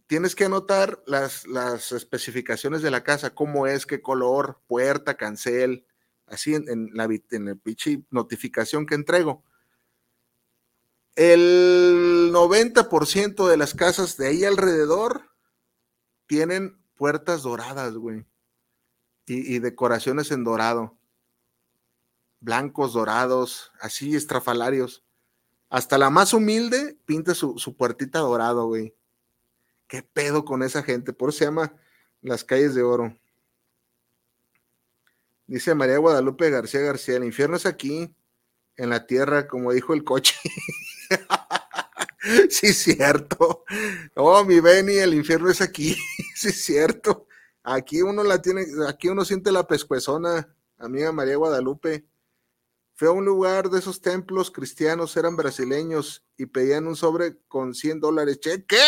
Tienes que anotar las, las especificaciones de la casa, cómo es, qué color, puerta, cancel, así en, la en el pinche notificación que entrego. El 90% de las casas de ahí alrededor tienen puertas doradas, güey. Y, decoraciones en dorado. Blancos, dorados, así estrafalarios. Hasta la más humilde pinta su, puertita dorado, güey. ¿Qué pedo con esa gente? Por eso se llama Las calles de oro. Dice María Guadalupe García García, el infierno es aquí, en la tierra, como dijo el coche. [LAUGHS] sí, cierto. Oh, mi Benny, el infierno es aquí. [LAUGHS] sí, cierto. Aquí uno la tiene, aquí uno siente la pescuezona, amiga María Guadalupe. Fue a un lugar de esos templos cristianos, eran brasileños y pedían un sobre con 100 dólares. ¿Qué?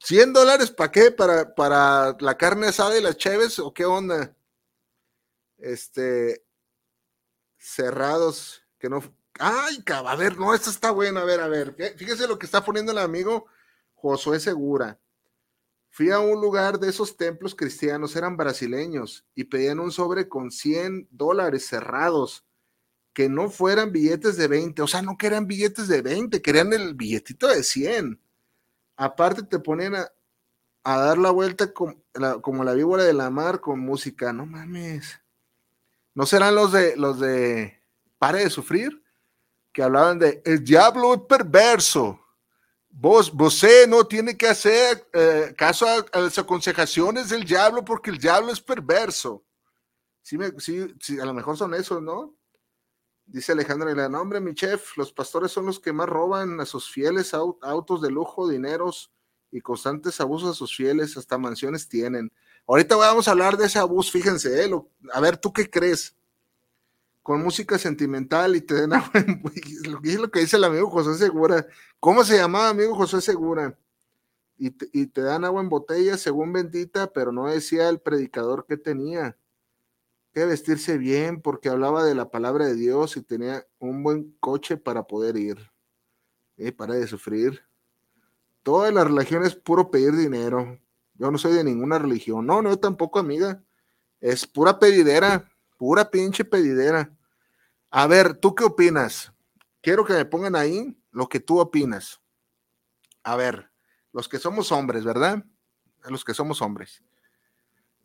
¿100 dólares para qué? ¿Para, ¿Para la carne asada y las cheves o qué onda? Este, cerrados, que no. Ay, a ver, no, esto está bueno, a ver, a ver. Fíjese lo que está poniendo el amigo Josué Segura. Fui a un lugar de esos templos cristianos, eran brasileños, y pedían un sobre con 100 dólares cerrados, que no fueran billetes de 20, o sea, no querían billetes de 20, querían el billetito de 100. Aparte te ponían a, dar la vuelta como la, como la víbora de la mar con música, no mames. ¿No serán los de los de Pare de Sufrir? Que hablaban de el diablo es perverso Vos, você no tiene que hacer eh, caso a, las aconsejaciones del diablo porque el diablo es perverso. Sí, me, sí, sí, a lo mejor son esos, ¿no? Dice Alejandro no, hombre, mi chef, los pastores son los que más roban a sus fieles autos de lujo, dineros y constantes abusos a sus fieles, hasta mansiones tienen. Ahorita vamos a hablar de ese abuso, fíjense, ¿eh? a ver, ¿tú qué crees? con música sentimental y te den agua lo que es lo que dice el amigo José Segura. ¿Cómo se llamaba amigo José Segura? Y te, dan agua en botella según bendita, pero no decía el predicador que tenía. Que vestirse bien porque hablaba de la palabra de Dios y tenía un buen coche para poder ir. Eh, para de sufrir. Toda la religión es puro pedir dinero. Yo no soy de ninguna religión. No, no, tampoco, amiga. Es pura pedidera Pura pinche pedidera. A ver, ¿tú qué opinas? Quiero que me pongan ahí lo que tú opinas. A ver, los que somos hombres, ¿verdad? Los que somos hombres.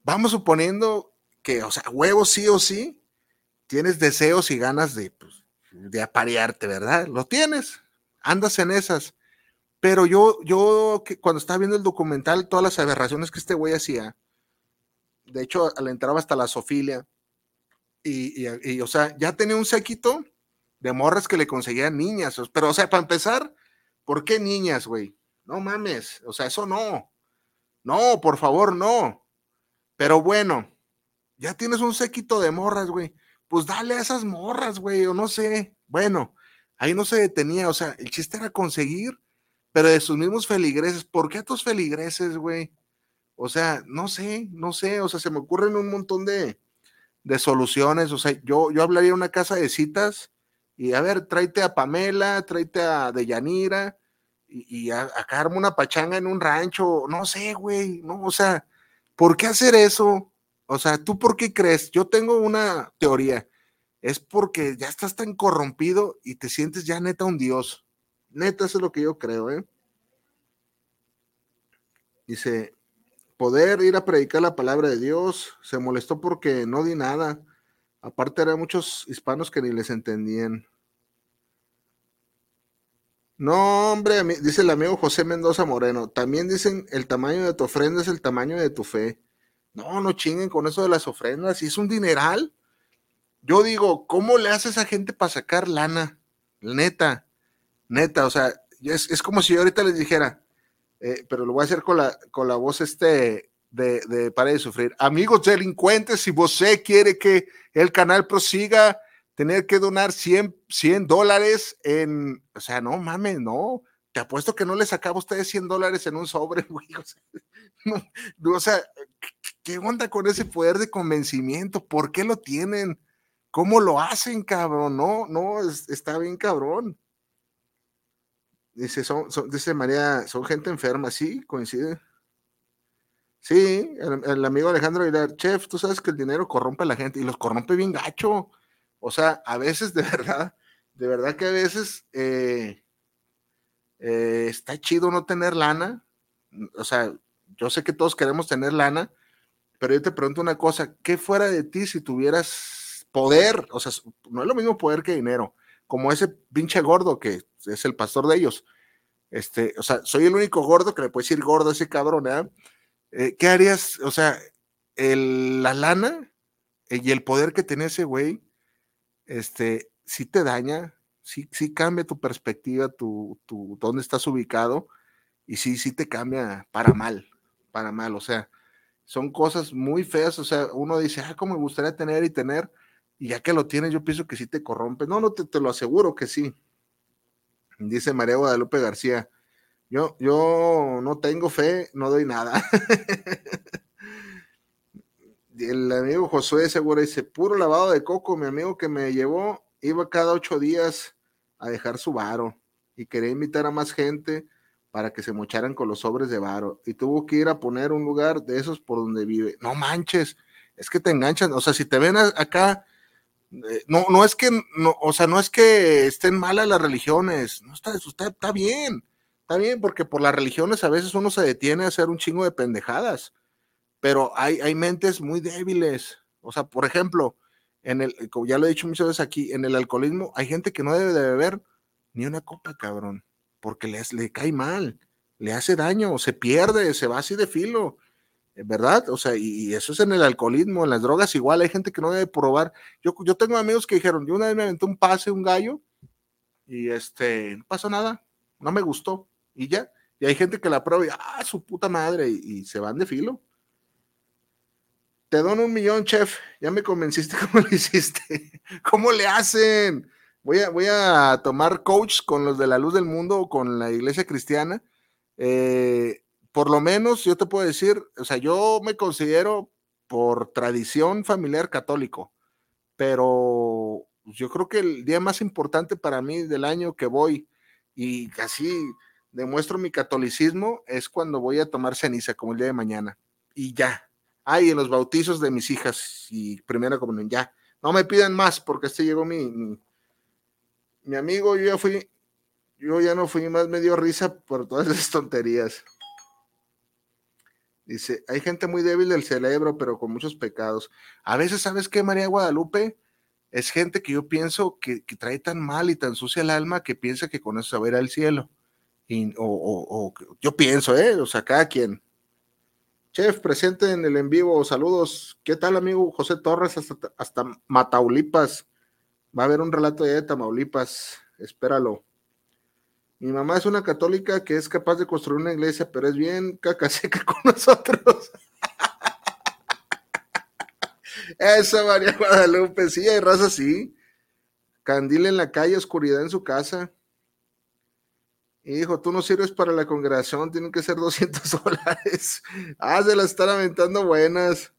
Vamos suponiendo que, o sea, huevos sí o sí, tienes deseos y ganas de, pues, de aparearte, ¿verdad? Lo tienes, andas en esas. Pero yo, yo, que cuando estaba viendo el documental, todas las aberraciones que este güey hacía, de hecho, le entraba hasta la sofilia, y, o sea, ya tenía un séquito de morras que le conseguían niñas. Pero, o sea, para empezar, ¿por qué niñas, güey? No mames, o sea, eso no. No, por favor, no. Pero bueno, ya tienes un séquito de morras, güey. Pues dale a esas morras, güey, o no sé. Bueno, ahí no se detenía, o sea, el chiste era conseguir, pero de sus mismos feligreses. ¿Por qué a tus feligreses, güey? O sea, no sé, no sé, o sea, se me ocurren un montón de, de soluciones. O sea, yo, yo hablaría de una casa de citas y a ver, tráete a Pamela, tráete a Deyanira y, y a, a una pachanga en un rancho. No sé, güey, no, o sea, ¿por qué hacer eso? O sea, ¿tú por qué crees? Yo tengo una teoría. Es porque ya estás tan corrompido y te sientes ya neta un dios. Neta, eso es lo que yo creo, ¿eh? Dice, poder ir a predicar la palabra de Dios. Se molestó porque no di nada. Aparte, eran muchos hispanos que ni les entendían. No, hombre, dice el amigo José Mendoza Moreno. También dicen el tamaño de tu ofrenda es el tamaño de tu fe. No, no chinguen con eso de las ofrendas. Si es un dineral. Yo digo, ¿cómo le hace esa gente para sacar lana? Neta, neta, o sea, es, es como si yo ahorita les dijera, eh, pero lo voy a hacer con la, con la voz este de, de Pare de Sufrir. Amigos delincuentes, si usted quiere que el canal prosiga, tener que donar 100, 100 dólares en, o sea, no mames, no, te apuesto que no les acaba a ustedes 100 dólares en un sobre, [LAUGHS] güey. O sea, ¿qué onda con ese poder de convencimiento? ¿Por qué lo tienen? ¿Cómo lo hacen, cabrón? No, no, está bien cabrón. Dice, son, dice María, son gente enferma, sí, coincide. Sí, el, amigo Alejandro dirá, chef, tú sabes que el dinero corrompe a la gente y los corrompe bien gacho. O sea, a veces de [LAUGHS] verdad, de verdad que a veces eh, eh, está chido no tener lana. O sea, yo sé que todos queremos tener lana, pero yo te pregunto una cosa, ¿qué fuera de ti si tuvieras poder? O sea, no es lo mismo poder que dinero como ese pinche gordo que es el pastor de ellos. Este, o sea, soy el único gordo que le puede decir gordo a ese cabrón, ¿eh? eh qué harías? O sea, la lana y el poder que tiene ese güey, este, sí te daña, sí, sí cambia tu perspectiva, tu, tu, dónde estás ubicado, y sí, sí te cambia para mal, para mal, o sea, son cosas muy feas, o sea, uno dice, ah, cómo me gustaría tener y tener, y ya que lo tienes, yo pienso que sí te corrompe. No, no, te, te lo aseguro que sí. Dice María Guadalupe García, yo, yo no tengo fe, no doy nada. [LAUGHS] El amigo Josué Segura dice, puro lavado de coco, mi amigo que me llevó iba cada ocho días a dejar su varo y quería invitar a más gente para que se mocharan con los sobres de varo y tuvo que ir a poner un lugar de esos por donde vive. No manches, es que te enganchan, o sea, si te ven acá, no, no es que, no, o sea, no es que estén malas las religiones, no está, está, está bien, está bien, porque por las religiones a veces uno se detiene a hacer un chingo de pendejadas, pero hay, hay mentes muy débiles, o sea, por ejemplo, en el, como ya lo he dicho muchas veces aquí, en el alcoholismo hay gente que no debe de beber ni una copa, cabrón porque le, cae mal, le hace daño, se pierde, se va así de filo, eh, ¿verdad? O sea, y, eso es en el alcoholismo, en las drogas igual, hay gente que no debe probar. Yo, yo tengo amigos que dijeron, yo una vez me aventé un pase, un gallo, y este, no pasó nada, no me gustó, y ya. Y hay gente que la prueba y, ah, su puta madre, y, se van de filo. Te dono un millón, chef. Ya me convenciste [LAUGHS] cómo lo hiciste. ¿Cómo le hacen? Voy a, tomar coach con los de la luz del mundo con la iglesia cristiana. Eh, por lo menos yo te puedo decir, o sea, yo me considero por tradición familiar católico, pero yo creo que el día más importante para mí del año que voy y casi demuestro mi catolicismo es cuando voy a tomar ceniza, como el día de mañana. Y ya. Ay, en los bautizos de mis hijas y primera comunión, ya. No me pidan más porque este llegó mi, mi amigo, yo ya fui, yo ya no fui más, me dio risa por todas esas tonterías. Dice, hay gente muy débil del cerebro, pero con muchos pecados. A veces, ¿sabes qué, María Guadalupe? Es gente que yo pienso que, trae tan mal y tan sucia el alma que piensa que con eso se va a ir al cielo. Y, o, yo pienso, ¿eh? O sea, cada quien. Chef, presente en el en vivo, saludos. ¿Qué tal, amigo José Torres? Hasta, hasta Mataulipas. Va a haber un relato de Tamaulipas, espéralo. Mi mamá es una católica que es capaz de construir una iglesia, pero es bien caca seca [LAUGHS] con nosotros. Esa María Guadalupe, sí, hay raza sí. Candil en la calle, oscuridad en su casa. Y dijo, tú no sirves para la congregación, tienen que ser 200 [LAUGHS] dólares. Ah, se la están aventando buenas.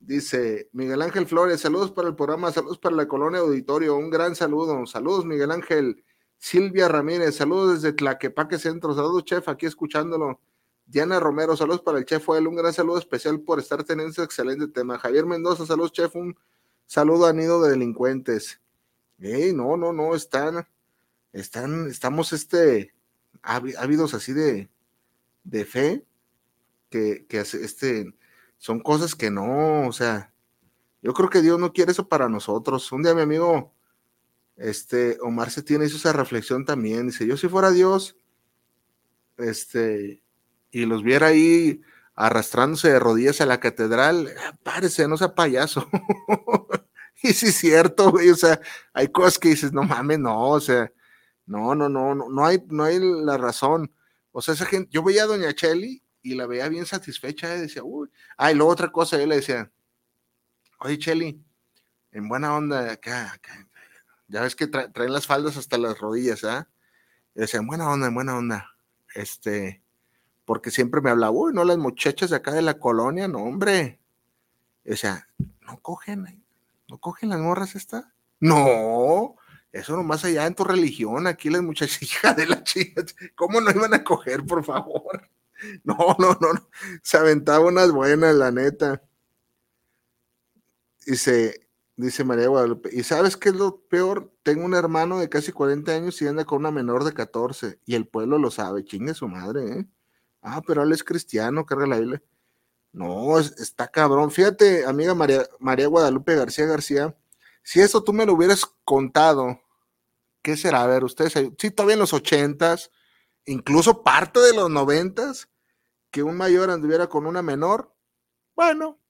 Dice Miguel Ángel Flores, saludos para el programa, saludos para la colonia auditorio, un gran saludo. Saludos, Miguel Ángel. Silvia Ramírez, saludos desde Tlaquepaque Centro, saludos, chef, aquí escuchándolo. Diana Romero, saludos para el chef Joel, un gran saludo especial por estar teniendo ese excelente tema. Javier Mendoza, saludos, chef, un saludo a Nido de Delincuentes. Ey, no, no, no, están, están, estamos este, ávidos así de, de fe, que, que este, son cosas que no, o sea, yo creo que Dios no quiere eso para nosotros. Un día mi amigo, este, Omar se tiene hizo esa reflexión también, dice, yo si fuera Dios, este, y los viera ahí arrastrándose de rodillas a la catedral, ah, párese, no sea payaso. [LAUGHS] y sí es cierto, güey, o sea, hay cosas que dices, no mames, no, o sea, no, no, no, no, no hay, no hay la razón. O sea, esa gente, yo veía a Doña Cheli y la veía bien satisfecha, y decía, uy, ah, y luego otra cosa, yo le decía, oye, Cheli, en buena onda, acá, ya ves que traen las faldas hasta las rodillas, ¿ah? Y decía, en buena onda, en buena onda, este, porque siempre me hablaba, uy, no, las muchachas de acá de la colonia, no, hombre, y decía, no cogen, no cogen las morras esta, no, eso nomás allá en tu religión, aquí las muchachas, hija [LAUGHS] de la chica, ¿cómo no iban a coger, por favor? [LAUGHS] No, no, no, no. Se aventaba unas buenas, la neta. Dice, dice María Guadalupe, ¿y sabes qué es lo peor? Tengo un hermano de casi 40 años y anda con una menor de 14 y el pueblo lo sabe, chingue su madre, ¿eh? Ah, pero él es cristiano, carga la Biblia. No, está cabrón. Fíjate, amiga María, María Guadalupe García García, si eso tú me lo hubieras contado, ¿qué será? A ver, ustedes, sí, todavía en los ochentas, incluso parte de los noventas, que un mayor anduviera con una menor, bueno,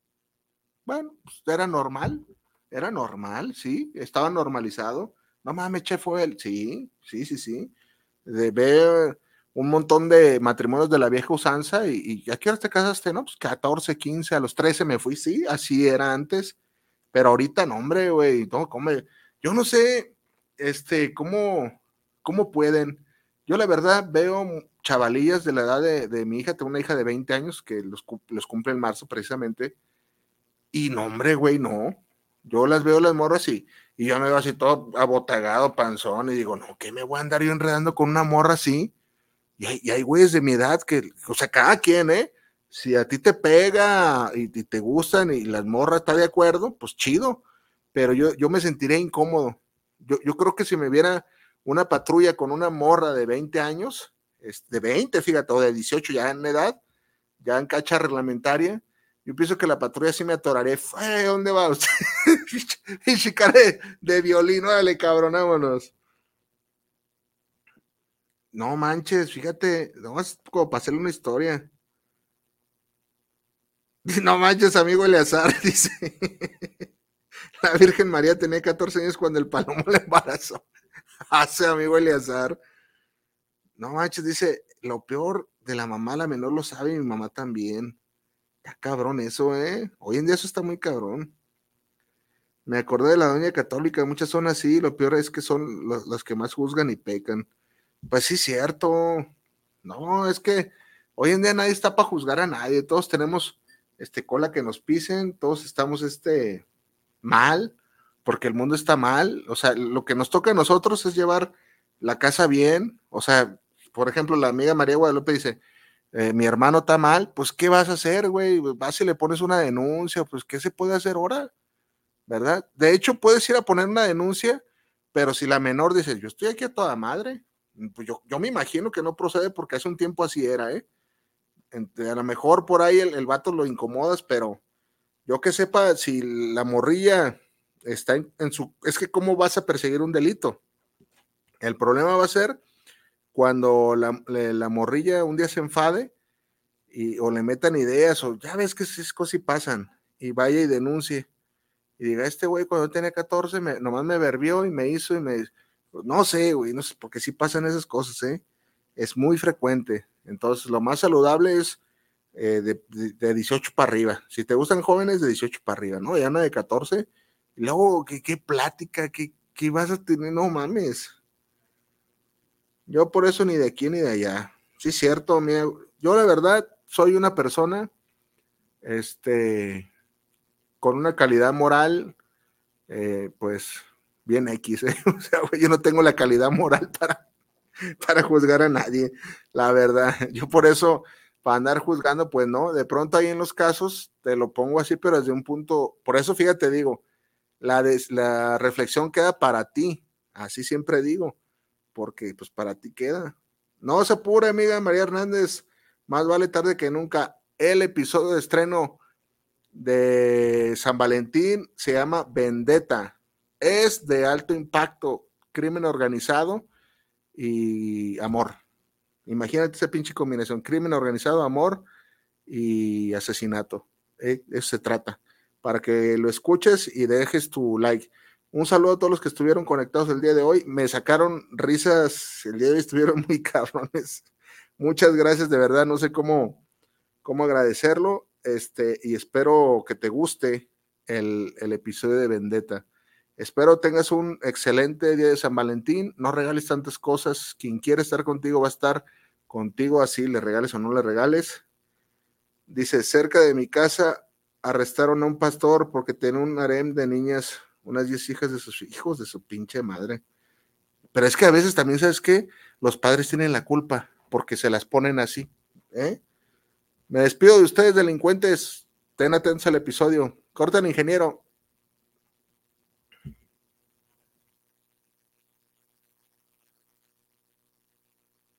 bueno, pues era normal, era normal, sí, estaba normalizado. No mames, che, fue él, sí, sí, sí, sí. De ver un montón de matrimonios de la vieja usanza y, y ¿a qué hora te casaste? No, pues 14, 15, a los 13 me fui, sí, así era antes, pero ahorita no, hombre, güey, no, come, yo no sé, este, cómo, cómo pueden. Yo la verdad veo chavalillas de la edad de, mi hija, tengo una hija de 20 años que los, los cumple en marzo precisamente, y no, hombre, güey, no. Yo las veo las morras y, y yo me veo así todo abotagado, panzón, y digo, no, ¿qué me voy a andar yo enredando con una morra así? Y hay, y hay güeyes de mi edad que, o sea, cada quien, ¿eh? Si a ti te pega y, te gustan y las morras está de acuerdo, pues chido, pero yo, yo me sentiré incómodo. Yo, yo creo que si me viera una patrulla con una morra de 20 años, de 20, fíjate, o de 18 ya en edad, ya en cacha reglamentaria, yo pienso que la patrulla sí me atoraré. ¿Dónde va usted? [LAUGHS] y de, de violín, órale, cabronámonos. No manches, fíjate, es como para hacerle una historia. [LAUGHS] No manches, amigo Eleazar, [LAUGHS] dice. La Virgen María tenía 14 años cuando el palomo le embarazó. Hace amigo Eleazar. No manches, dice, lo peor de la mamá, la menor lo sabe y mi mamá también. Cabrón eso, ¿eh? Hoy en día eso está muy cabrón. Me acordé de la doña católica, muchas son así, lo peor es que son los, que más juzgan y pecan. Pues sí, cierto. No, es que hoy en día nadie está para juzgar a nadie, todos tenemos este cola que nos pisen, todos estamos este mal, porque el mundo está mal, o sea, lo que nos toca a nosotros es llevar la casa bien, o sea, por ejemplo, la amiga María Guadalupe dice, eh, mi hermano está mal, pues ¿qué vas a hacer, güey? Vas y le pones una denuncia, pues ¿qué se puede hacer ahora? ¿Verdad? De hecho, puedes ir a poner una denuncia, pero si la menor dice, yo estoy aquí a toda madre, pues yo, yo me imagino que no procede porque hace un tiempo así era, ¿eh? A lo mejor por ahí el, el vato lo incomodas, pero yo que sepa, si la morrilla está en, su... Es que cómo vas a perseguir un delito. El problema va a ser cuando la, la, morrilla un día se enfade y, o le metan ideas o ya ves que esas cosas pasan y vaya y denuncie y diga, este güey cuando tenía 14 me, nomás me verbió y me hizo y me... No sé, güey, no sé, porque sí pasan esas cosas, ¿eh? Es muy frecuente. Entonces, lo más saludable es eh, de, de, 18 para arriba. Si te gustan jóvenes, de 18 para arriba, ¿no? Ya no de 14. Y luego, ¿qué, qué plática? ¿Qué, ¿Qué vas a tener? No mames. Yo por eso ni de aquí ni de allá. Sí, cierto, mira, yo la verdad soy una persona, este, con una calidad moral, eh, pues, bien X, ¿eh? [LAUGHS] O sea, yo no tengo la calidad moral para, para juzgar a nadie, la verdad. [LAUGHS] Yo por eso para andar juzgando, pues no, de pronto ahí en los casos te lo pongo así, pero desde un punto, por eso fíjate, digo, la, la reflexión queda para ti, así siempre digo, porque pues para ti queda. No se apure, amiga María Hernández, más vale tarde que nunca. El episodio de estreno de San Valentín se llama Vendetta. Es de alto impacto, crimen organizado y amor. Imagínate esa pinche combinación, crimen organizado, amor y asesinato. Eh, eso se trata. Para que lo escuches y dejes tu like. Un saludo a todos los que estuvieron conectados el día de hoy. Me sacaron risas, el día de hoy estuvieron [LAUGHS] muy cabrones. Muchas gracias, de verdad, no sé cómo, cómo agradecerlo. Este, y espero que te guste el, el episodio de Vendetta. Espero tengas un excelente día de San Valentín. No regales tantas cosas. Quien quiere estar contigo va a estar contigo así, le regales o no le regales. Dice, cerca de mi casa arrestaron a un pastor porque tenía un harem de niñas, unas 10 hijas de sus hijos, de su pinche madre. Pero es que a veces también, ¿sabes qué? Los padres tienen la culpa porque se las ponen así. ¿eh? Me despido de ustedes, delincuentes. Ten atentos al episodio. Corten, ingeniero.